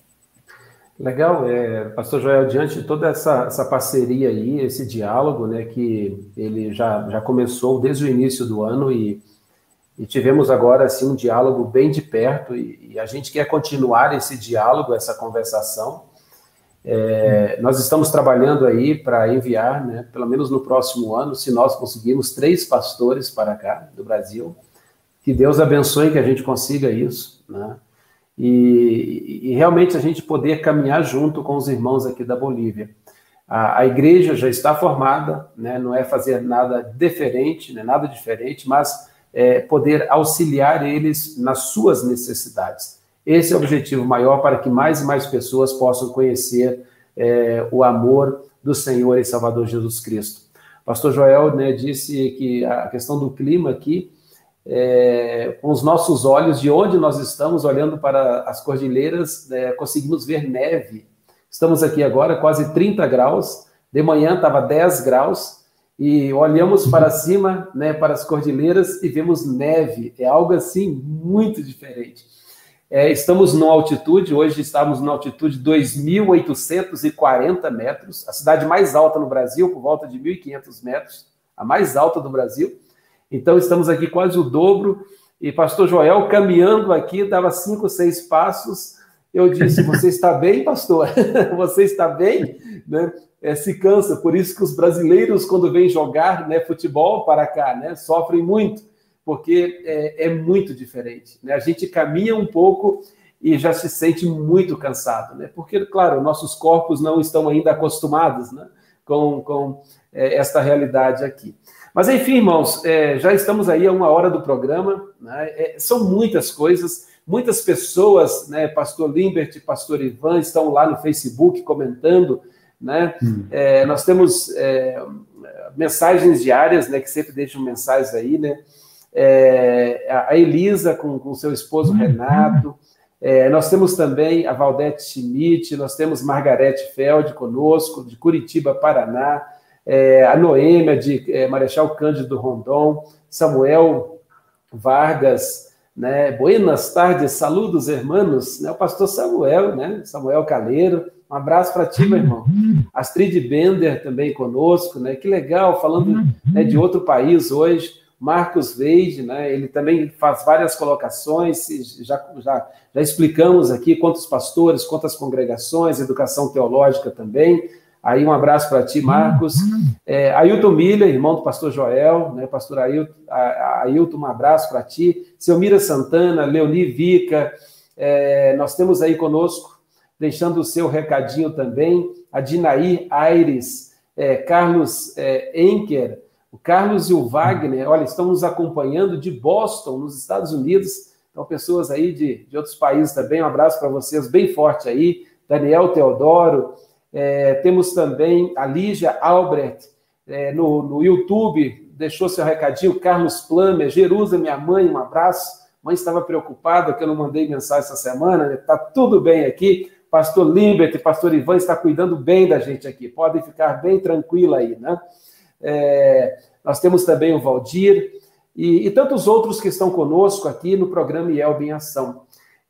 Legal, é, Pastor Joel, diante de toda essa, essa parceria aí, esse diálogo, né, que ele já, já começou desde o início do ano e e tivemos agora assim um diálogo bem de perto e, e a gente quer continuar esse diálogo, essa conversação. É, nós estamos trabalhando aí para enviar, né, pelo menos no próximo ano, se nós conseguirmos três pastores para cá do Brasil, que Deus abençoe que a gente consiga isso, né? E, e realmente a gente poder caminhar junto com os irmãos aqui da Bolívia. A, a igreja já está formada, né? Não é fazer nada diferente, né? Nada diferente, mas é, poder auxiliar eles nas suas necessidades. Esse é o objetivo maior para que mais e mais pessoas possam conhecer é, o amor do Senhor e Salvador Jesus Cristo. Pastor Joel né, disse que a questão do clima aqui, é, com os nossos olhos, de onde nós estamos, olhando para as cordilheiras, é, conseguimos ver neve. Estamos aqui agora, quase 30 graus, de manhã estava 10 graus, e olhamos para cima, né, para as cordilheiras e vemos neve. É algo assim muito diferente. É, estamos numa altitude, hoje estamos na altitude de 2.840 metros, a cidade mais alta no Brasil, por volta de 1.500 metros, a mais alta do Brasil. Então, estamos aqui quase o dobro. E pastor Joel caminhando aqui, dava cinco, seis passos. Eu disse: Você está bem, pastor? [laughs] Você está bem? Né? é, se cansa. Por isso que os brasileiros, quando vêm jogar né, futebol para cá, né, sofrem muito, porque é, é muito diferente. Né? A gente caminha um pouco e já se sente muito cansado, né? Porque, claro, nossos corpos não estão ainda acostumados né, com, com é, esta realidade aqui. Mas, enfim, irmãos, é, já estamos aí a uma hora do programa, né? é, são muitas coisas, muitas pessoas, né, Pastor Limbert, Pastor Ivan, estão lá no Facebook comentando né? Hum. É, nós temos é, mensagens diárias, né, que sempre deixam mensagens aí, né? É, a Elisa com, com seu esposo Renato, é, nós temos também a Valdete Schmidt, nós temos Margarete Feld conosco, de Curitiba, Paraná, é, a Noêmia de é, Marechal Cândido Rondon, Samuel Vargas, né? Buenas tardes, saludos, hermanos, né? O pastor Samuel, né? Samuel Caleiro, um abraço para ti, meu irmão. Astrid Bender também conosco, né? Que legal, falando né, de outro país hoje. Marcos Veide, né? Ele também faz várias colocações, já, já, já explicamos aqui quantos pastores, quantas congregações, educação teológica também. Aí um abraço para ti, Marcos. É, Ailton Milha, irmão do pastor Joel, né? Pastor Ailton, Ailton um abraço para ti. Selmira Santana, Leoni Vica, é, nós temos aí conosco, deixando o seu recadinho também, a Dinaí Aires, é, Carlos é, Enker, o Carlos e o Wagner, olha, estão nos acompanhando de Boston, nos Estados Unidos. Então, pessoas aí de, de outros países também, um abraço para vocês, bem forte aí. Daniel Teodoro, é, temos também a Lígia Albert é, no, no YouTube, deixou seu recadinho. Carlos Plamer, Jerusa, minha mãe, um abraço. Mãe estava preocupada que eu não mandei mensagem essa semana, né? Tá tudo bem aqui. Pastor Limbert Pastor Ivan está cuidando bem da gente aqui. Podem ficar bem tranquila aí, né? É, nós temos também o Valdir e, e, tantos outros que estão conosco aqui no programa IELB em Ação.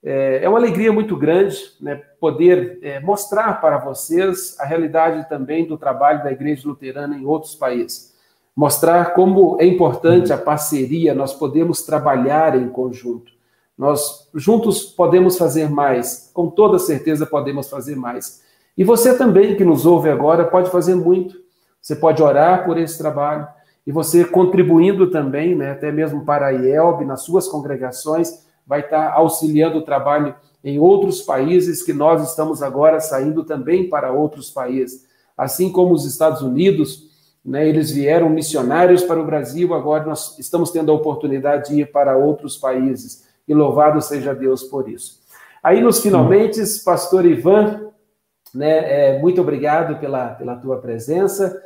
É, é uma alegria muito grande né, poder é, mostrar para vocês a realidade também do trabalho da Igreja Luterana em outros países. Mostrar como é importante a parceria, nós podemos trabalhar em conjunto. Nós juntos podemos fazer mais, com toda certeza podemos fazer mais. E você também que nos ouve agora pode fazer muito. Você pode orar por esse trabalho e você contribuindo também, né, até mesmo para a IELB, nas suas congregações, vai estar auxiliando o trabalho em outros países que nós estamos agora saindo também para outros países. Assim como os Estados Unidos, né, eles vieram missionários para o Brasil, agora nós estamos tendo a oportunidade de ir para outros países. E louvado seja Deus por isso. Aí, nos finalmente, pastor Ivan, né, é, muito obrigado pela, pela tua presença.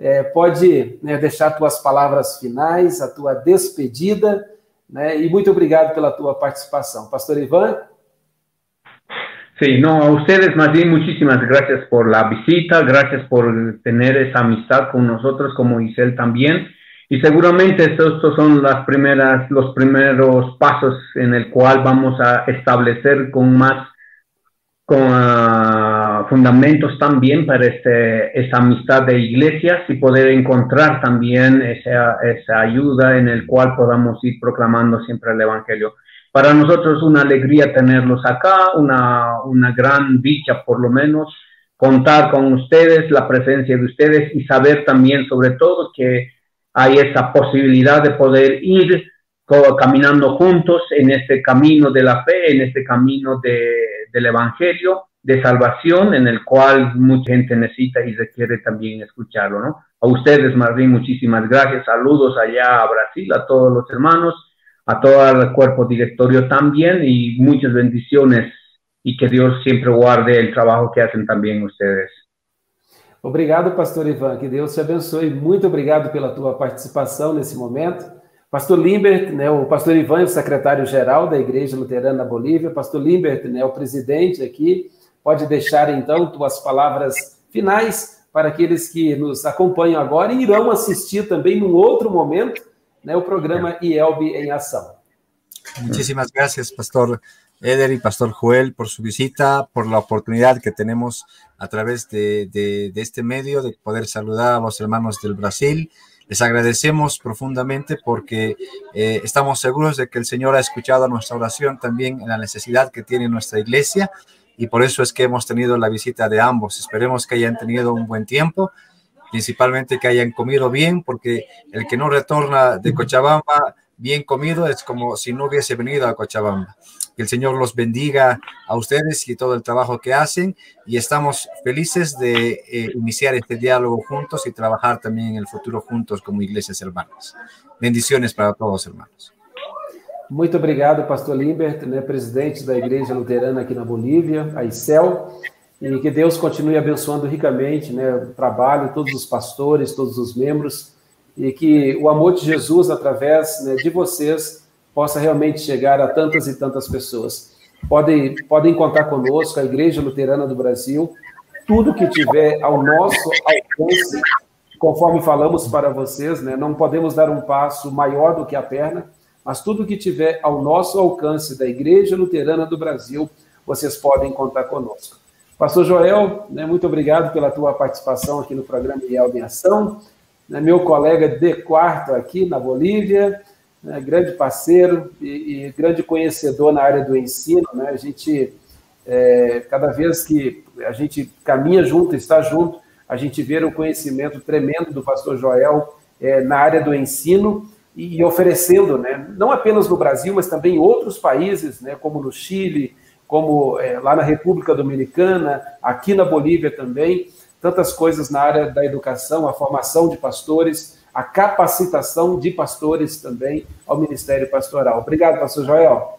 É, pode né, deixar tuas palavras finais, a tua despedida né? E muito obrigado pela tua participação. Pastor Iván. Sí, no, a ustedes más bien muchísimas gracias por la visita, gracias por tener esa amistad con nosotros, como Isel también. Y seguramente estos, son las primeras, los primeros pasos en el cual vamos a establecer con más con uh, fundamentos también para este, esa amistad de iglesias y poder encontrar también esa, esa ayuda en el cual podamos ir proclamando siempre el Evangelio. Para nosotros una alegría tenerlos acá, una, una gran dicha por lo menos, contar con ustedes, la presencia de ustedes y saber también sobre todo que hay esa posibilidad de poder ir caminando juntos en este camino de la fe, en este camino de, del Evangelio, de salvación, en el cual mucha gente necesita y requiere también escucharlo, ¿no? A ustedes, Martín, muchísimas gracias. Saludos allá a Brasil, a todos los hermanos, a todo el cuerpo directorio también y muchas bendiciones y que Dios siempre guarde el trabajo que hacen también ustedes. Obrigado, pastor Ivan. Que Deus te abençoe. Muito obrigado pela tua participação nesse momento. Pastor Limbert, né, o pastor Ivan, o secretário-geral da Igreja Luterana da Bolívia, pastor Limbert, né, o presidente aqui, pode deixar então tuas palavras finais para aqueles que nos acompanham agora e irão assistir também num outro momento né, o programa IELB em Ação. Muchísimas gracias, pastor Eder y pastor Joel, por su visita, por la oportunidad que tenemos a través de, de, de este medio de poder saludar a los hermanos del Brasil Les agradecemos profundamente porque eh, estamos seguros de que el Señor ha escuchado nuestra oración también en la necesidad que tiene nuestra iglesia y por eso es que hemos tenido la visita de ambos. Esperemos que hayan tenido un buen tiempo, principalmente que hayan comido bien, porque el que no retorna de Cochabamba bien comido es como si no hubiese venido a Cochabamba. Que el Señor los bendiga a ustedes y todo el trabajo que hacen y estamos felices de eh, iniciar este diálogo juntos y trabajar también en el futuro juntos como iglesias hermanas. Bendiciones para todos, hermanos. Muito obrigado, pastor Limbert, né, presidente da Igreja Luterana aqui na Bolívia, a ICEL, e que Deus continue abençoando ricamente né, o trabalho, todos os pastores, todos os membros, e que o amor de Jesus, através né, de vocês, possa realmente chegar a tantas e tantas pessoas. Podem, podem contar conosco, a Igreja Luterana do Brasil, tudo que tiver ao nosso alcance, conforme falamos para vocês, né, não podemos dar um passo maior do que a perna, mas tudo que tiver ao nosso alcance da Igreja Luterana do Brasil, vocês podem contar conosco. Pastor Joel, né, muito obrigado pela tua participação aqui no programa IELB em Ação. Né, meu colega de quarto aqui na Bolívia, né, grande parceiro e, e, grande conhecedor na área do ensino. Né, a gente, é, cada vez que a gente caminha junto, está junto, a gente vê o conhecimento tremendo do pastor Joel é, na área do ensino e, e oferecendo, né, não apenas no Brasil, mas também em outros países, né, como no Chile, como é, lá na República Dominicana, aqui na Bolívia também, tantas coisas na área da educação, a formação de pastores, a capacitação de pastores também ao Ministério Pastoral. Obrigado, pastor Joel.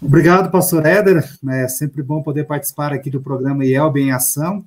Obrigado, pastor Éder. É sempre bom poder participar aqui do programa IELB em Ação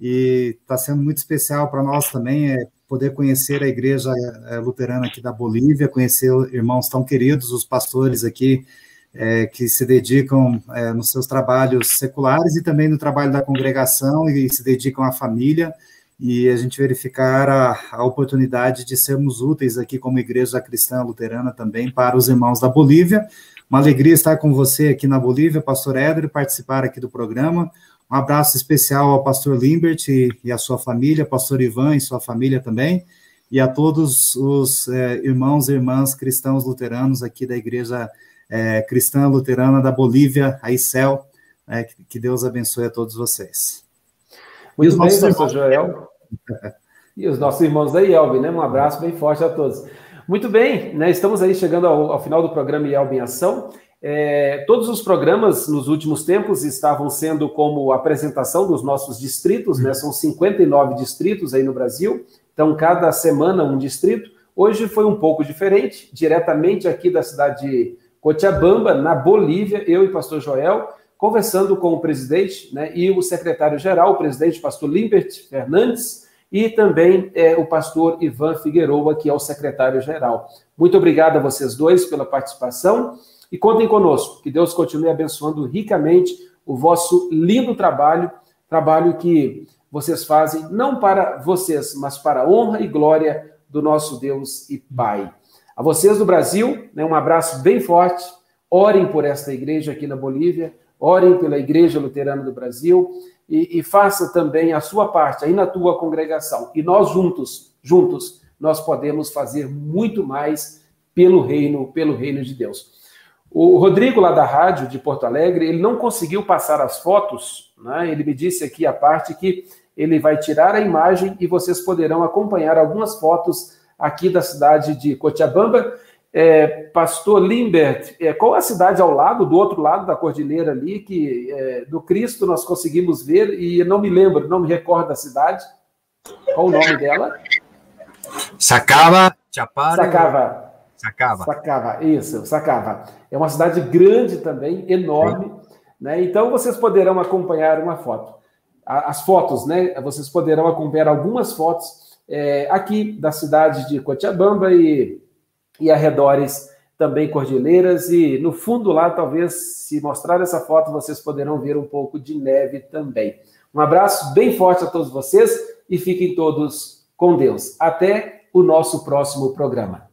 e está sendo muito especial para nós também é poder conhecer a igreja é, luterana aqui da Bolívia, conhecer irmãos tão queridos, os pastores aqui é, que se dedicam é, nos seus trabalhos seculares e também no trabalho da congregação e se dedicam à família e a gente verificar a, a, oportunidade de sermos úteis aqui como igreja cristã luterana também para os irmãos da Bolívia. Uma alegria estar com você aqui na Bolívia, pastor Éder, participar aqui do programa. Um abraço especial ao pastor Limbert e, e a sua família, pastor Ivan e sua família também, e a todos os é, irmãos e irmãs cristãos luteranos aqui da igreja é, cristã luterana da Bolívia, a ICEL. É, que Deus abençoe a todos vocês. Muito bem, pastor irmãos... Joel. e os nossos irmãos da IELB, né? Um abraço bem forte a todos. Muito bem, né? Estamos aí chegando ao, ao final do programa IELB em Ação. É, todos os programas nos últimos tempos estavam sendo como apresentação dos nossos distritos, né? São 59 distritos aí no Brasil. Então, cada semana um distrito. Hoje foi um pouco diferente, diretamente aqui da cidade de Cochabamba, na Bolívia, eu e pastor Joel, conversando com o presidente né, e o secretário-geral, o presidente pastor Limbert Fernandes, e também é, o pastor Ivan Figueroa, que é o secretário-geral. Muito obrigado a vocês dois pela participação e contem conosco. Que Deus continue abençoando ricamente o vosso lindo trabalho, trabalho que vocês fazem não para vocês, mas para a honra e glória do nosso Deus e Pai. A vocês do Brasil, né, um abraço bem forte. Orem por esta igreja aqui na Bolívia, orem pela Igreja Luterana do Brasil e, e faça também a sua parte aí na tua congregação. E nós juntos, juntos, nós podemos fazer muito mais pelo reino, pelo reino de Deus. O Rodrigo, lá da rádio de Porto Alegre, ele não conseguiu passar as fotos, né? ele me disse aqui a parte que ele vai tirar a imagem e vocês poderão acompanhar algumas fotos aqui da cidade de Cochabamba. É, Pastor Limbert, é, qual a cidade ao lado, do outro lado da cordilheira ali, que é, do Cristo nós conseguimos ver, e não me lembro, não me recordo da cidade. Qual o nome dela? Sacava, Chapara. Sacava. Sacava. Sacava, isso, Sacava. É uma cidade grande também, enorme. Né? Então vocês poderão acompanhar uma foto. As fotos, né? Vocês poderão acompanhar algumas fotos é, aqui da cidade de Cochabamba e, e arredores também cordilheiras e no fundo lá talvez se mostrar essa foto vocês poderão ver um pouco de neve também. Um abraço bem forte a todos vocês e fiquem todos com Deus. Até o nosso próximo programa.